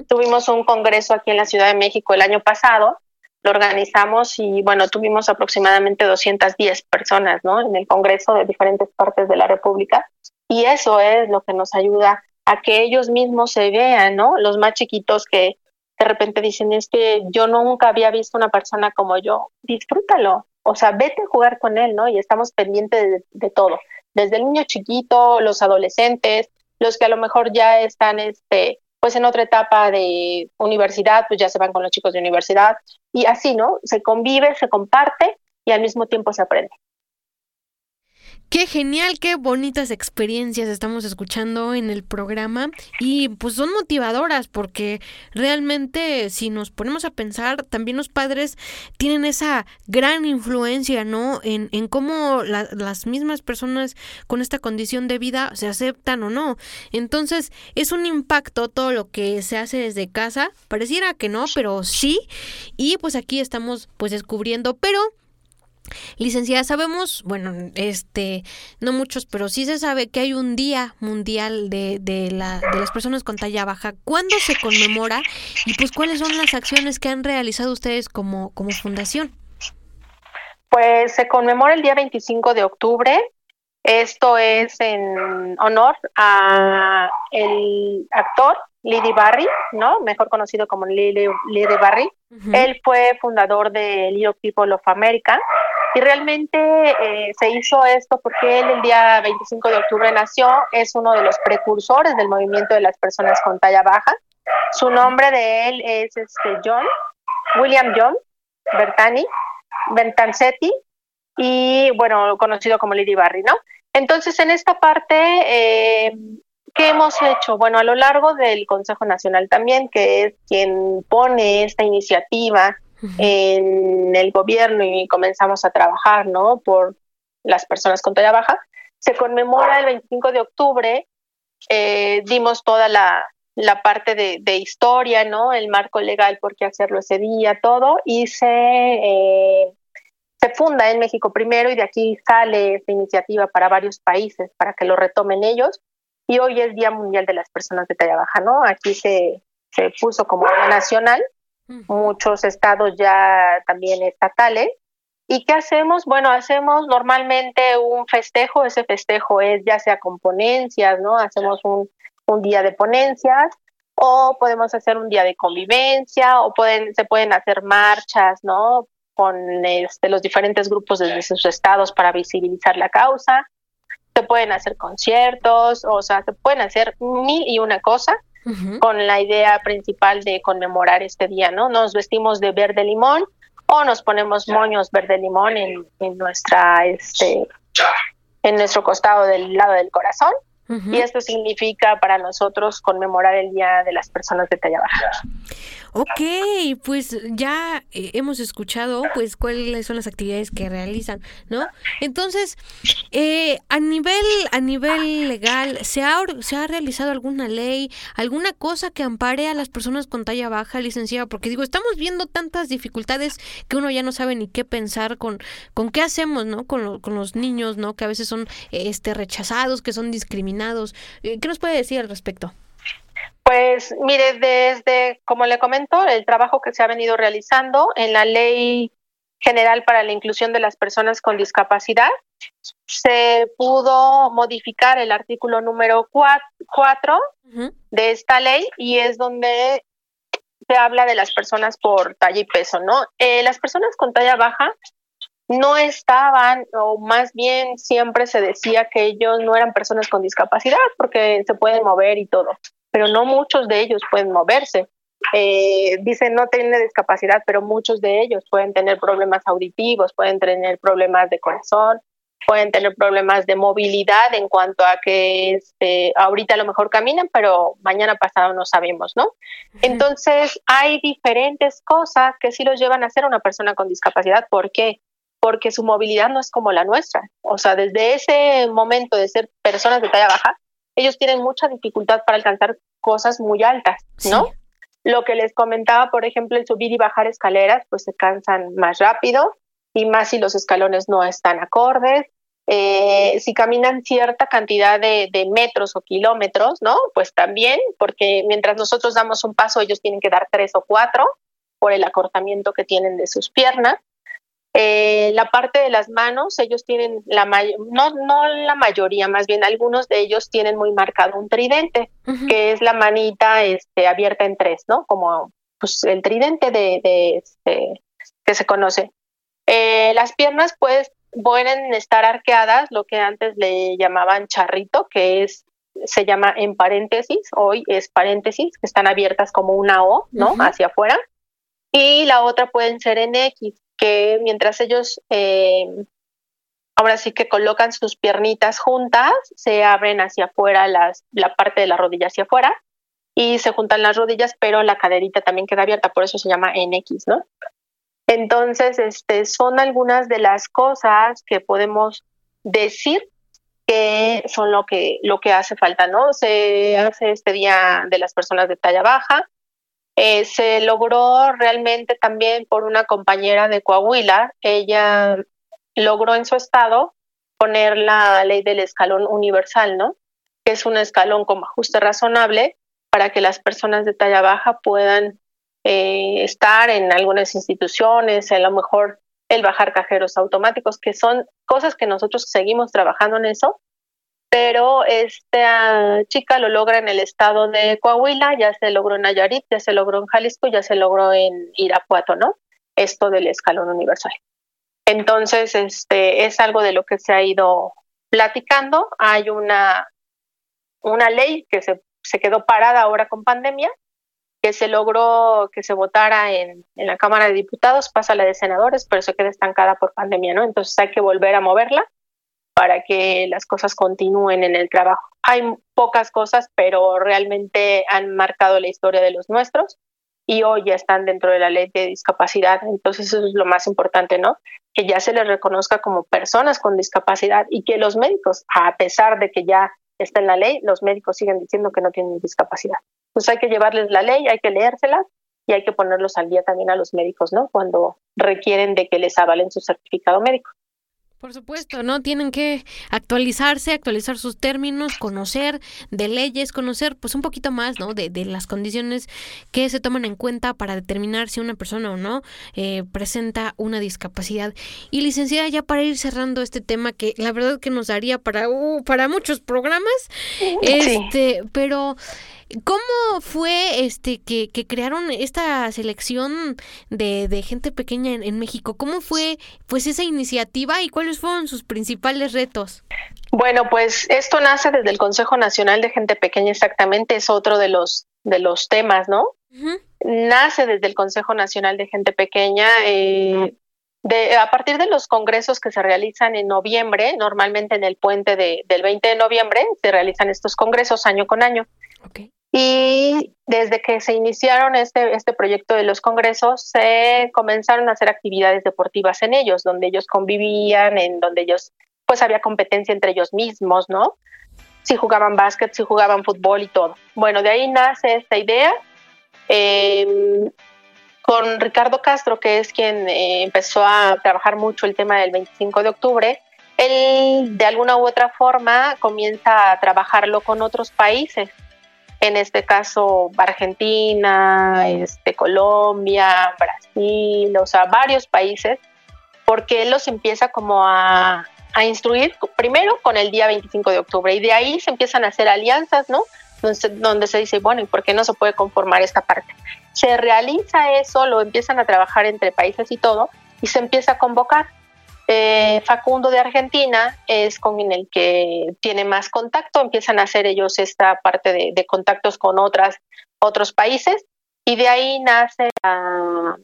Tuvimos un congreso aquí en la Ciudad de México el año pasado. Lo organizamos y, bueno, tuvimos aproximadamente 210 personas, ¿no? En el congreso de diferentes partes de la República. Y eso es lo que nos ayuda a que ellos mismos se vean, ¿no? Los más chiquitos que de repente dicen, es que yo nunca había visto una persona como yo. Disfrútalo, o sea, vete a jugar con él, ¿no? Y estamos pendientes de, todo, desde el niño chiquito, los adolescentes, los que a lo mejor ya están, este, pues en otra etapa de universidad, pues ya se van con los chicos de universidad y así, ¿no? Se convive, se comparte y al mismo tiempo se aprende. Qué genial, qué bonitas experiencias estamos escuchando en el programa y pues son motivadoras porque realmente si nos ponemos a pensar, también los padres tienen esa gran influencia, ¿no? En, en cómo las mismas personas con esta condición de vida se aceptan o no. Entonces es un impacto todo lo que se hace desde casa. Pareciera que no, pero sí. Y pues aquí estamos pues descubriendo, pero Licenciada, sabemos, bueno, este, no muchos, pero sí se sabe que hay un día mundial de, de, la, de las personas con talla baja. ¿Cuándo se conmemora? Y pues, ¿cuáles son las acciones que han realizado ustedes como, como fundación? Pues se conmemora el día 25 de octubre. Esto es en honor a el actor Lily Barry, ¿no? Mejor conocido como Lily, Lily Barry. Él fue fundador de Little People of America y realmente eh, se hizo esto porque él el día 25 de octubre nació, es uno de los precursores del movimiento de las personas con talla baja. Su nombre de él es este John, William John Bertani, Bertancetti, y bueno, conocido como Lady Barry, ¿no? Entonces, en esta parte, eh, ¿qué hemos hecho? Bueno, a lo largo del Consejo Nacional también, que es quien pone esta iniciativa en el gobierno y comenzamos a trabajar, ¿no? Por las personas con talla baja. Se conmemora el 25 de octubre, eh, dimos toda la, la parte de, de, historia, ¿no? El marco legal, por qué hacerlo ese día, todo, y se, eh, se funda en México primero y de aquí sale esta iniciativa para varios países, para que lo retomen ellos. Y hoy es Día Mundial de las Personas de Talla Baja, ¿no? Aquí se, se puso como Muchos estados ya también estatales. ¿Y qué hacemos? Bueno, hacemos normalmente un festejo, ese festejo es ya sea con ponencias, ¿no? Hacemos un, un día de ponencias o podemos hacer un día de convivencia o pueden, se pueden hacer marchas, ¿no? Con este, los diferentes grupos desde sus estados para visibilizar la causa. Se pueden hacer conciertos, o sea, se pueden hacer mil y una cosa con la idea principal de conmemorar este día, ¿no? Nos vestimos de verde limón o nos ponemos moños verde limón en, en nuestra, este, en nuestro costado del lado del corazón. Y esto significa para nosotros conmemorar el Día de las Personas de Talla Baja. Ok, pues ya eh, hemos escuchado pues cuáles son las actividades que realizan, ¿no? Entonces, eh, a nivel a nivel legal, ¿se ha, ¿se ha realizado alguna ley, alguna cosa que ampare a las personas con talla baja, licenciada? Porque digo, estamos viendo tantas dificultades que uno ya no sabe ni qué pensar con, con qué hacemos, ¿no? Con, con los niños, ¿no? Que a veces son este rechazados, que son discriminados. Eh, ¿Qué nos puede decir al respecto? Pues mire, desde, como le comento, el trabajo que se ha venido realizando en la ley General para la Inclusión de las Personas con Discapacidad, se pudo modificar el artículo número 4 de esta ley y es donde se habla de las personas por talla y peso, ¿no? Eh, las personas con talla baja no estaban, o más bien siempre se decía que ellos no eran personas con discapacidad porque se pueden mover y todo, pero no muchos de ellos pueden moverse. Eh, dicen no tiene discapacidad, pero muchos de ellos pueden tener problemas auditivos, pueden tener problemas de corazón, pueden tener problemas de movilidad en cuanto a que este, ahorita a lo mejor caminan, pero mañana pasado no sabemos, ¿no? Entonces hay diferentes cosas que sí los llevan a ser una persona con discapacidad. ¿Por qué? Porque su movilidad no es como la nuestra. O sea, desde ese momento de ser personas de talla baja, ellos tienen mucha dificultad para alcanzar cosas muy altas, ¿no? Lo que les comentaba, por ejemplo, el subir y bajar escaleras, pues se cansan más rápido y más si los escalones no están acordes. Eh, si caminan cierta cantidad de, metros o kilómetros, ¿no? Pues también, porque mientras nosotros damos un paso, ellos tienen que dar tres o cuatro por el acortamiento que tienen de sus piernas. Eh, la parte de las manos, ellos tienen la no, no la mayoría, más bien algunos de ellos tienen muy marcado un tridente, que es la manita este, abierta en tres, ¿no? Como pues, el tridente de, de este, que se conoce. Eh, las piernas pues pueden estar arqueadas, lo que antes le llamaban charrito, que es se llama en paréntesis, hoy es paréntesis, que están abiertas como una O, ¿no? Hacia afuera. Y la otra pueden ser en X, que mientras ellos eh, ahora sí que colocan sus piernitas juntas, se abren hacia afuera las, la parte de la rodilla hacia afuera y se juntan las rodillas, pero la caderita también queda abierta, por eso se llama en X, ¿no? Entonces, este, son algunas de las cosas que podemos decir que son lo que, lo que hace falta, ¿no? Se hace este día de las personas de talla baja. Eh, se logró realmente también por una compañera de Coahuila. Ella logró en su estado poner la ley del escalón universal, ¿no? Que es un escalón como ajuste razonable para que las personas de talla baja puedan eh, estar en algunas instituciones, a lo mejor el bajar cajeros automáticos, que son cosas que nosotros seguimos trabajando en eso, pero esta chica lo logra en el estado de Coahuila, ya se logró en Nayarit, ya se logró en Jalisco, ya se logró en Irapuato, ¿no? Esto del escalón universal. Entonces, este es algo de lo que se ha ido platicando. Hay una, una ley que se, se quedó parada ahora con pandemia, que se logró que se votara en, en, la Cámara de Diputados, pasa a la de senadores, pero se queda estancada por pandemia, ¿no? Entonces hay que volver a moverla para que las cosas continúen en el trabajo. Hay pocas cosas, pero realmente han marcado la historia de los nuestros y hoy ya están dentro de la ley de discapacidad. Entonces eso es lo más importante, ¿no? Que ya se les reconozca como personas con discapacidad y que los médicos, a pesar de que ya está en la ley, los médicos siguen diciendo que no tienen discapacidad pues hay que llevarles la ley, hay que leérsela y hay que ponerlos al día también a los médicos, ¿no? Cuando requieren de que les avalen su certificado médico. Por supuesto, ¿no? Tienen que actualizarse, actualizar sus términos, conocer de leyes, conocer pues un poquito más, ¿no? De, de las condiciones que se toman en cuenta para determinar si una persona o no eh, presenta una discapacidad. Y licenciada, ya para ir cerrando este tema que la verdad que nos daría para, uh, para muchos programas, este, pero... ¿Cómo fue este que, que crearon esta selección de, de gente pequeña en, en, México? ¿Cómo fue pues esa iniciativa y cuáles fueron sus principales retos? Bueno, pues esto nace desde el Consejo Nacional de Gente Pequeña exactamente, es otro de los de los temas, ¿no? Nace desde el Consejo Nacional de Gente Pequeña. Eh, de, a partir de los congresos que se realizan en noviembre, normalmente en el puente de, del 20 de noviembre, se realizan estos congresos año con año. Okay. Y desde que se iniciaron este, este proyecto de los congresos, se comenzaron a hacer actividades deportivas en ellos, donde ellos convivían, en donde ellos, pues había competencia entre ellos mismos, ¿no? Si jugaban básquet, si jugaban fútbol y todo. Bueno, de ahí nace esta idea. Eh, con Ricardo Castro, que es quien eh, empezó a trabajar mucho el tema del 25 de octubre, él de alguna u otra forma comienza a trabajarlo con otros países en este caso Argentina, este, Colombia, Brasil, o sea, varios países, porque él los empieza como a, a instruir primero con el día 25 de octubre y de ahí se empiezan a hacer alianzas, ¿no? Donde, se dice, bueno, ¿y por qué no se puede conformar esta parte? Se realiza eso, lo empiezan a trabajar entre países y todo, y se empieza a convocar. Eh, Facundo de Argentina es con el que tiene más contacto, empiezan a hacer ellos esta parte de, contactos con otras, otros países, y de ahí nace la,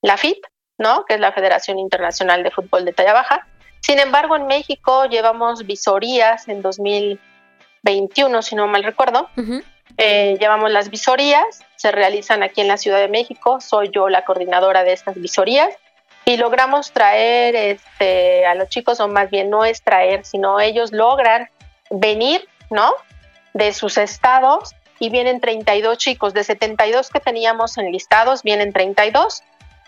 la FIT, ¿no? que es la Federación Internacional de Fútbol de Talla Baja, sin embargo, en México llevamos visorías en 2021, si no mal recuerdo. Eh, llevamos las visorías, se realizan aquí en la Ciudad de México, soy yo la coordinadora de estas visorías y logramos traer este, a los chicos, o más bien no es traer, sino ellos logran venir, ¿no? De sus estados y vienen 32 chicos, de 72 que teníamos enlistados, vienen 32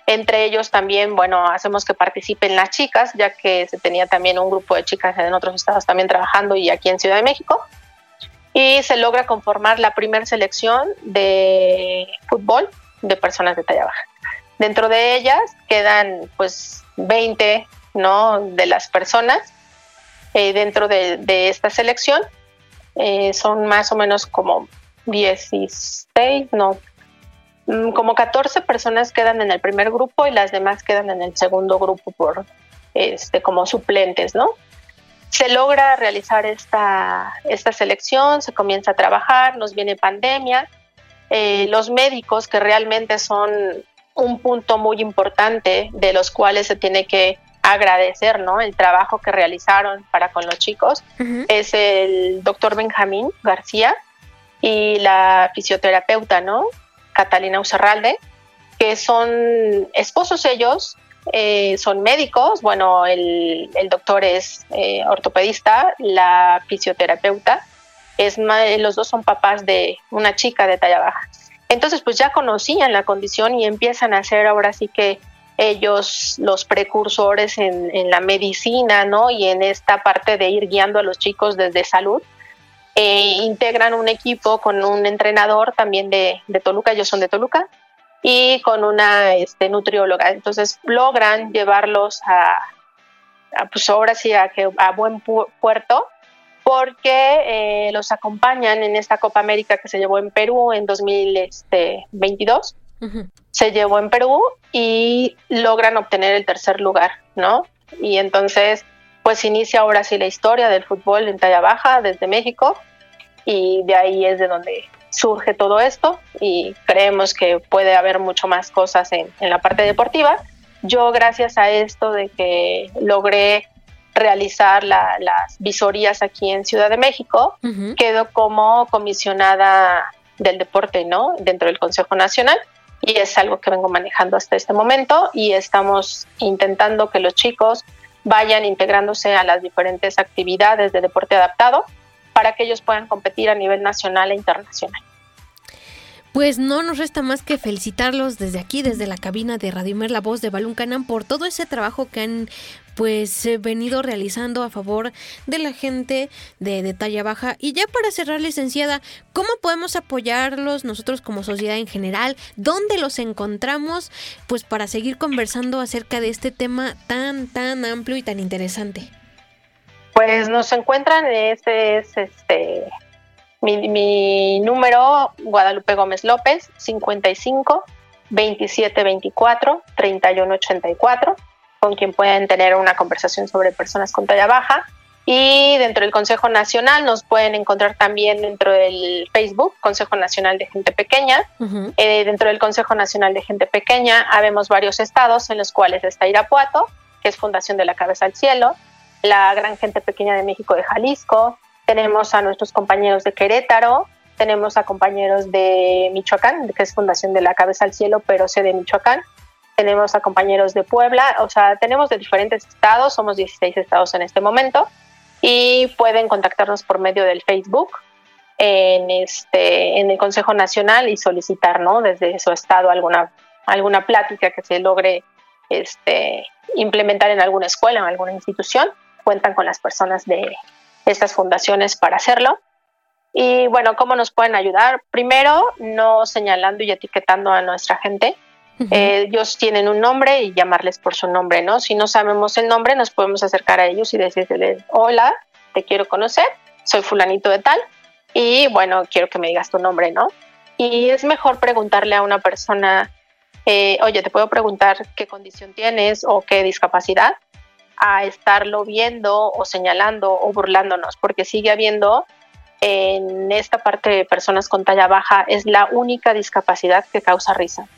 entre ellos también, bueno, hacemos que participen las chicas, ya que se tenía también un grupo de chicas en otros estados también trabajando y aquí en Ciudad de México. Y se logra conformar la primera selección de fútbol de personas de talla baja. Dentro de ellas quedan pues 20 ¿no? de las personas eh, dentro de, esta selección. Eh, son más o menos como 16, no, Mm, como 14 personas quedan en el primer grupo y las demás quedan en el segundo grupo por este como suplentes, ¿no? Se logra realizar esta, esta selección, se comienza a trabajar, nos viene pandemia, eh, los médicos que realmente son un punto muy importante de los cuales se tiene que agradecer, ¿no? El trabajo que realizaron para con los chicos es el doctor Benjamín García y la fisioterapeuta, ¿no? Catalina Ucerralde, que son esposos ellos, eh, son médicos, bueno, el, doctor es eh, ortopedista, la fisioterapeuta, es los dos son papás de una chica de talla baja. Entonces, pues ya conocían la condición y empiezan a ser ahora sí que ellos los precursores en, la medicina, ¿no? Y en esta parte de ir guiando a los chicos desde salud eh, integran un equipo con un entrenador también de, Toluca, ellos son de Toluca, y con una este, nutrióloga. Entonces logran llevarlos a, pues ahora sí, a buen puerto, porque eh, los acompañan en esta Copa América que se llevó en Perú en 2022. Este, se llevó en Perú y logran obtener el tercer lugar, ¿no? Y entonces pues inicia ahora sí la historia del fútbol en talla baja desde México y de ahí es de donde surge todo esto y creemos que puede haber mucho más cosas en, la parte deportiva. Yo gracias a esto de que logré realizar las visorías aquí en Ciudad de México, quedo como comisionada del deporte, ¿no? Dentro del Consejo Nacional y es algo que vengo manejando hasta este momento y estamos intentando que los chicos vayan integrándose a las diferentes actividades de deporte adaptado para que ellos puedan competir a nivel nacional e internacional. Pues no nos resta más que felicitarlos desde aquí, desde la cabina de Radio Mer, la voz de Balún Canam, por todo ese trabajo que han pues eh, venido realizando a favor de la gente de, de, talla baja. Y ya para cerrar, licenciada, ¿cómo podemos apoyarlos nosotros como sociedad en general? ¿Dónde los encontramos? Pues para seguir conversando acerca de este tema tan, tan amplio y tan interesante. Pues nos encuentran, este es este mi, número, Guadalupe Gómez López, 55 27 24 31 84, con quien pueden tener una conversación sobre personas con talla baja. Y dentro del Consejo Nacional nos pueden encontrar también dentro del Facebook, Consejo Nacional de Gente Pequeña. Eh, dentro del Consejo Nacional de Gente Pequeña habemos varios estados en los cuales está Irapuato, que es Fundación de la Cabeza al Cielo, la Gran Gente Pequeña de México de Jalisco, tenemos a nuestros compañeros de Querétaro, tenemos a compañeros de Michoacán, que es Fundación de la Cabeza al Cielo, pero sé de Michoacán. Tenemos a compañeros de Puebla, o sea, tenemos de diferentes estados, somos 16 estados en este momento, y pueden contactarnos por medio del Facebook en, este, en el Consejo Nacional y solicitar ¿no? desde su estado alguna, alguna plática que se logre este, implementar en alguna escuela o alguna institución. Cuentan con las personas de, estas fundaciones para hacerlo. Y bueno, ¿cómo nos pueden ayudar? Primero, no señalando y etiquetando a nuestra gente, Eh, ellos tienen un nombre y llamarles por su nombre, ¿no? Si no sabemos el nombre, nos podemos acercar a ellos y decirles, hola, te quiero conocer, soy fulanito de tal, y bueno, quiero que me digas tu nombre, ¿no? Y es mejor preguntarle a una persona, eh, oye, te puedo preguntar qué condición tienes o qué discapacidad, a estarlo viendo o señalando o burlándonos, porque sigue habiendo en esta parte de personas con talla baja, es la única discapacidad que causa risa.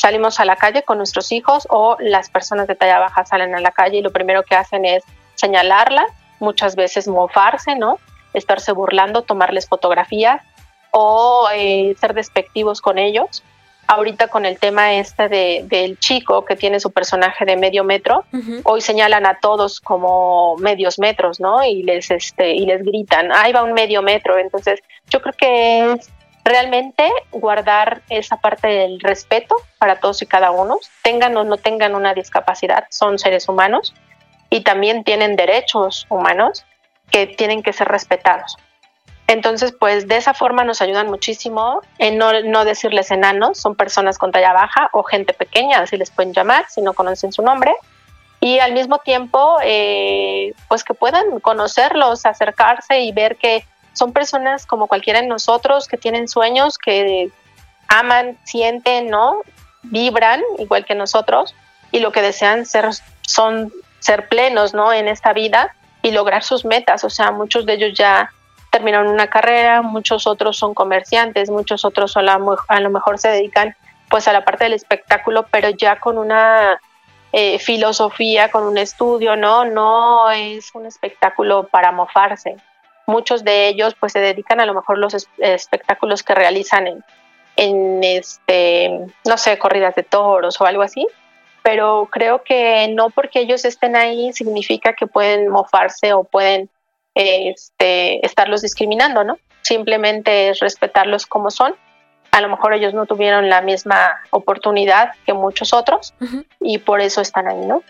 Salimos a la calle con nuestros hijos o las personas de talla baja salen a la calle y lo primero que hacen es señalarla, muchas veces mofarse, ¿no? estarse burlando, tomarles fotografías o eh, ser despectivos con ellos. Ahorita con el tema este de, del chico que tiene su personaje de medio metro, hoy señalan a todos como medios metros, ¿no? Y les, este, y les gritan, ahí va un medio metro. Entonces, yo creo que es realmente guardar esa parte del respeto para todos y cada uno, tengan o no tengan una discapacidad, son seres humanos y también tienen derechos humanos que tienen que ser respetados. Entonces, pues de esa forma nos ayudan muchísimo en no, decirles enanos, son personas con talla baja o gente pequeña, así les pueden llamar si no conocen su nombre. Y al mismo tiempo, eh, pues que puedan conocerlos, acercarse y ver que son personas como cualquiera de nosotros, que tienen sueños, que aman, sienten, ¿no? Vibran igual que nosotros y lo que desean ser son ser plenos, ¿no? En esta vida y lograr sus metas. O sea, muchos de ellos ya terminaron una carrera, muchos otros son comerciantes, muchos otros a, lo mejor se dedican pues a la parte del espectáculo, pero ya con una eh, filosofía, con un estudio, ¿no? No es un espectáculo para mofarse. Muchos de ellos pues se dedican a lo mejor los espectáculos que realizan en, en este, no sé, corridas de toros o algo así, pero creo que no porque ellos estén ahí significa que pueden mofarse o pueden este, estarlos discriminando, ¿no? Simplemente es respetarlos como son. A lo mejor ellos no tuvieron la misma oportunidad que muchos otros y por eso están ahí, ¿no?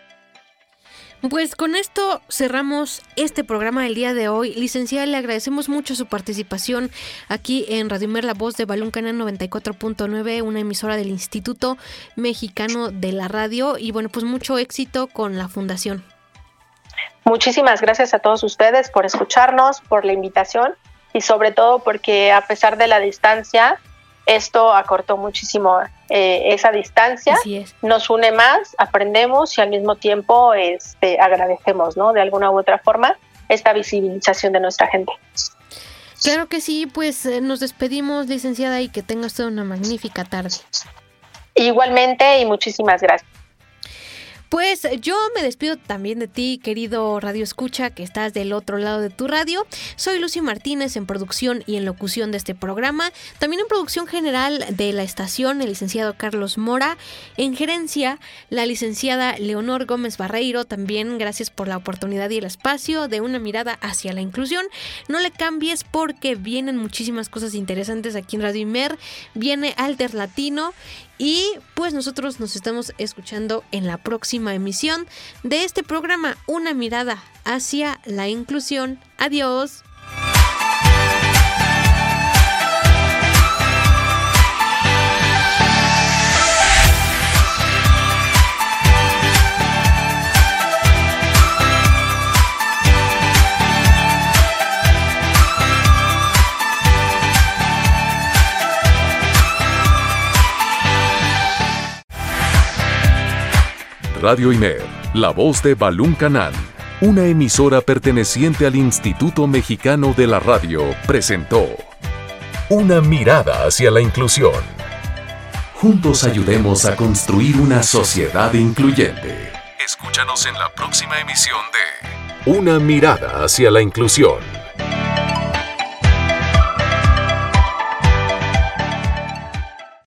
Pues con esto cerramos este programa del día de hoy. Licenciada, le agradecemos mucho su participación aquí en Radio Mer, la voz de Balón Canal 94.9, una emisora del Instituto Mexicano de la Radio. Y bueno, pues mucho éxito con la fundación. Muchísimas gracias a todos ustedes por escucharnos, por la invitación y sobre todo porque a pesar de la distancia, esto acortó muchísimo eh, esa distancia, nos une más, aprendemos y al mismo tiempo este, agradecemos, ¿no? De alguna u otra forma esta visibilización de nuestra gente. Claro que sí, pues eh, nos despedimos, licenciada, y que tengas toda una magnífica tarde. Igualmente y muchísimas gracias. Pues yo me despido también de ti, querido Radio Escucha, que estás del otro lado de tu radio. Soy Lucy Martínez en producción y en locución de este programa. También en producción general de la estación, el licenciado Carlos Mora. En gerencia, la licenciada Leonor Gómez Barreiro. También gracias por la oportunidad y el espacio de una mirada hacia la inclusión. No le cambies porque vienen muchísimas cosas interesantes aquí en Radio Imer. Viene Alter Latino y pues nosotros nos estamos escuchando en la próxima emisión de este programa Una mirada hacia la inclusión. Adiós. Radio IMER, la voz de Balún Canal, una emisora perteneciente al Instituto Mexicano de la Radio, presentó Una mirada hacia la inclusión. Juntos ayudemos a construir una sociedad incluyente. Escúchanos en la próxima emisión de Una mirada hacia la inclusión.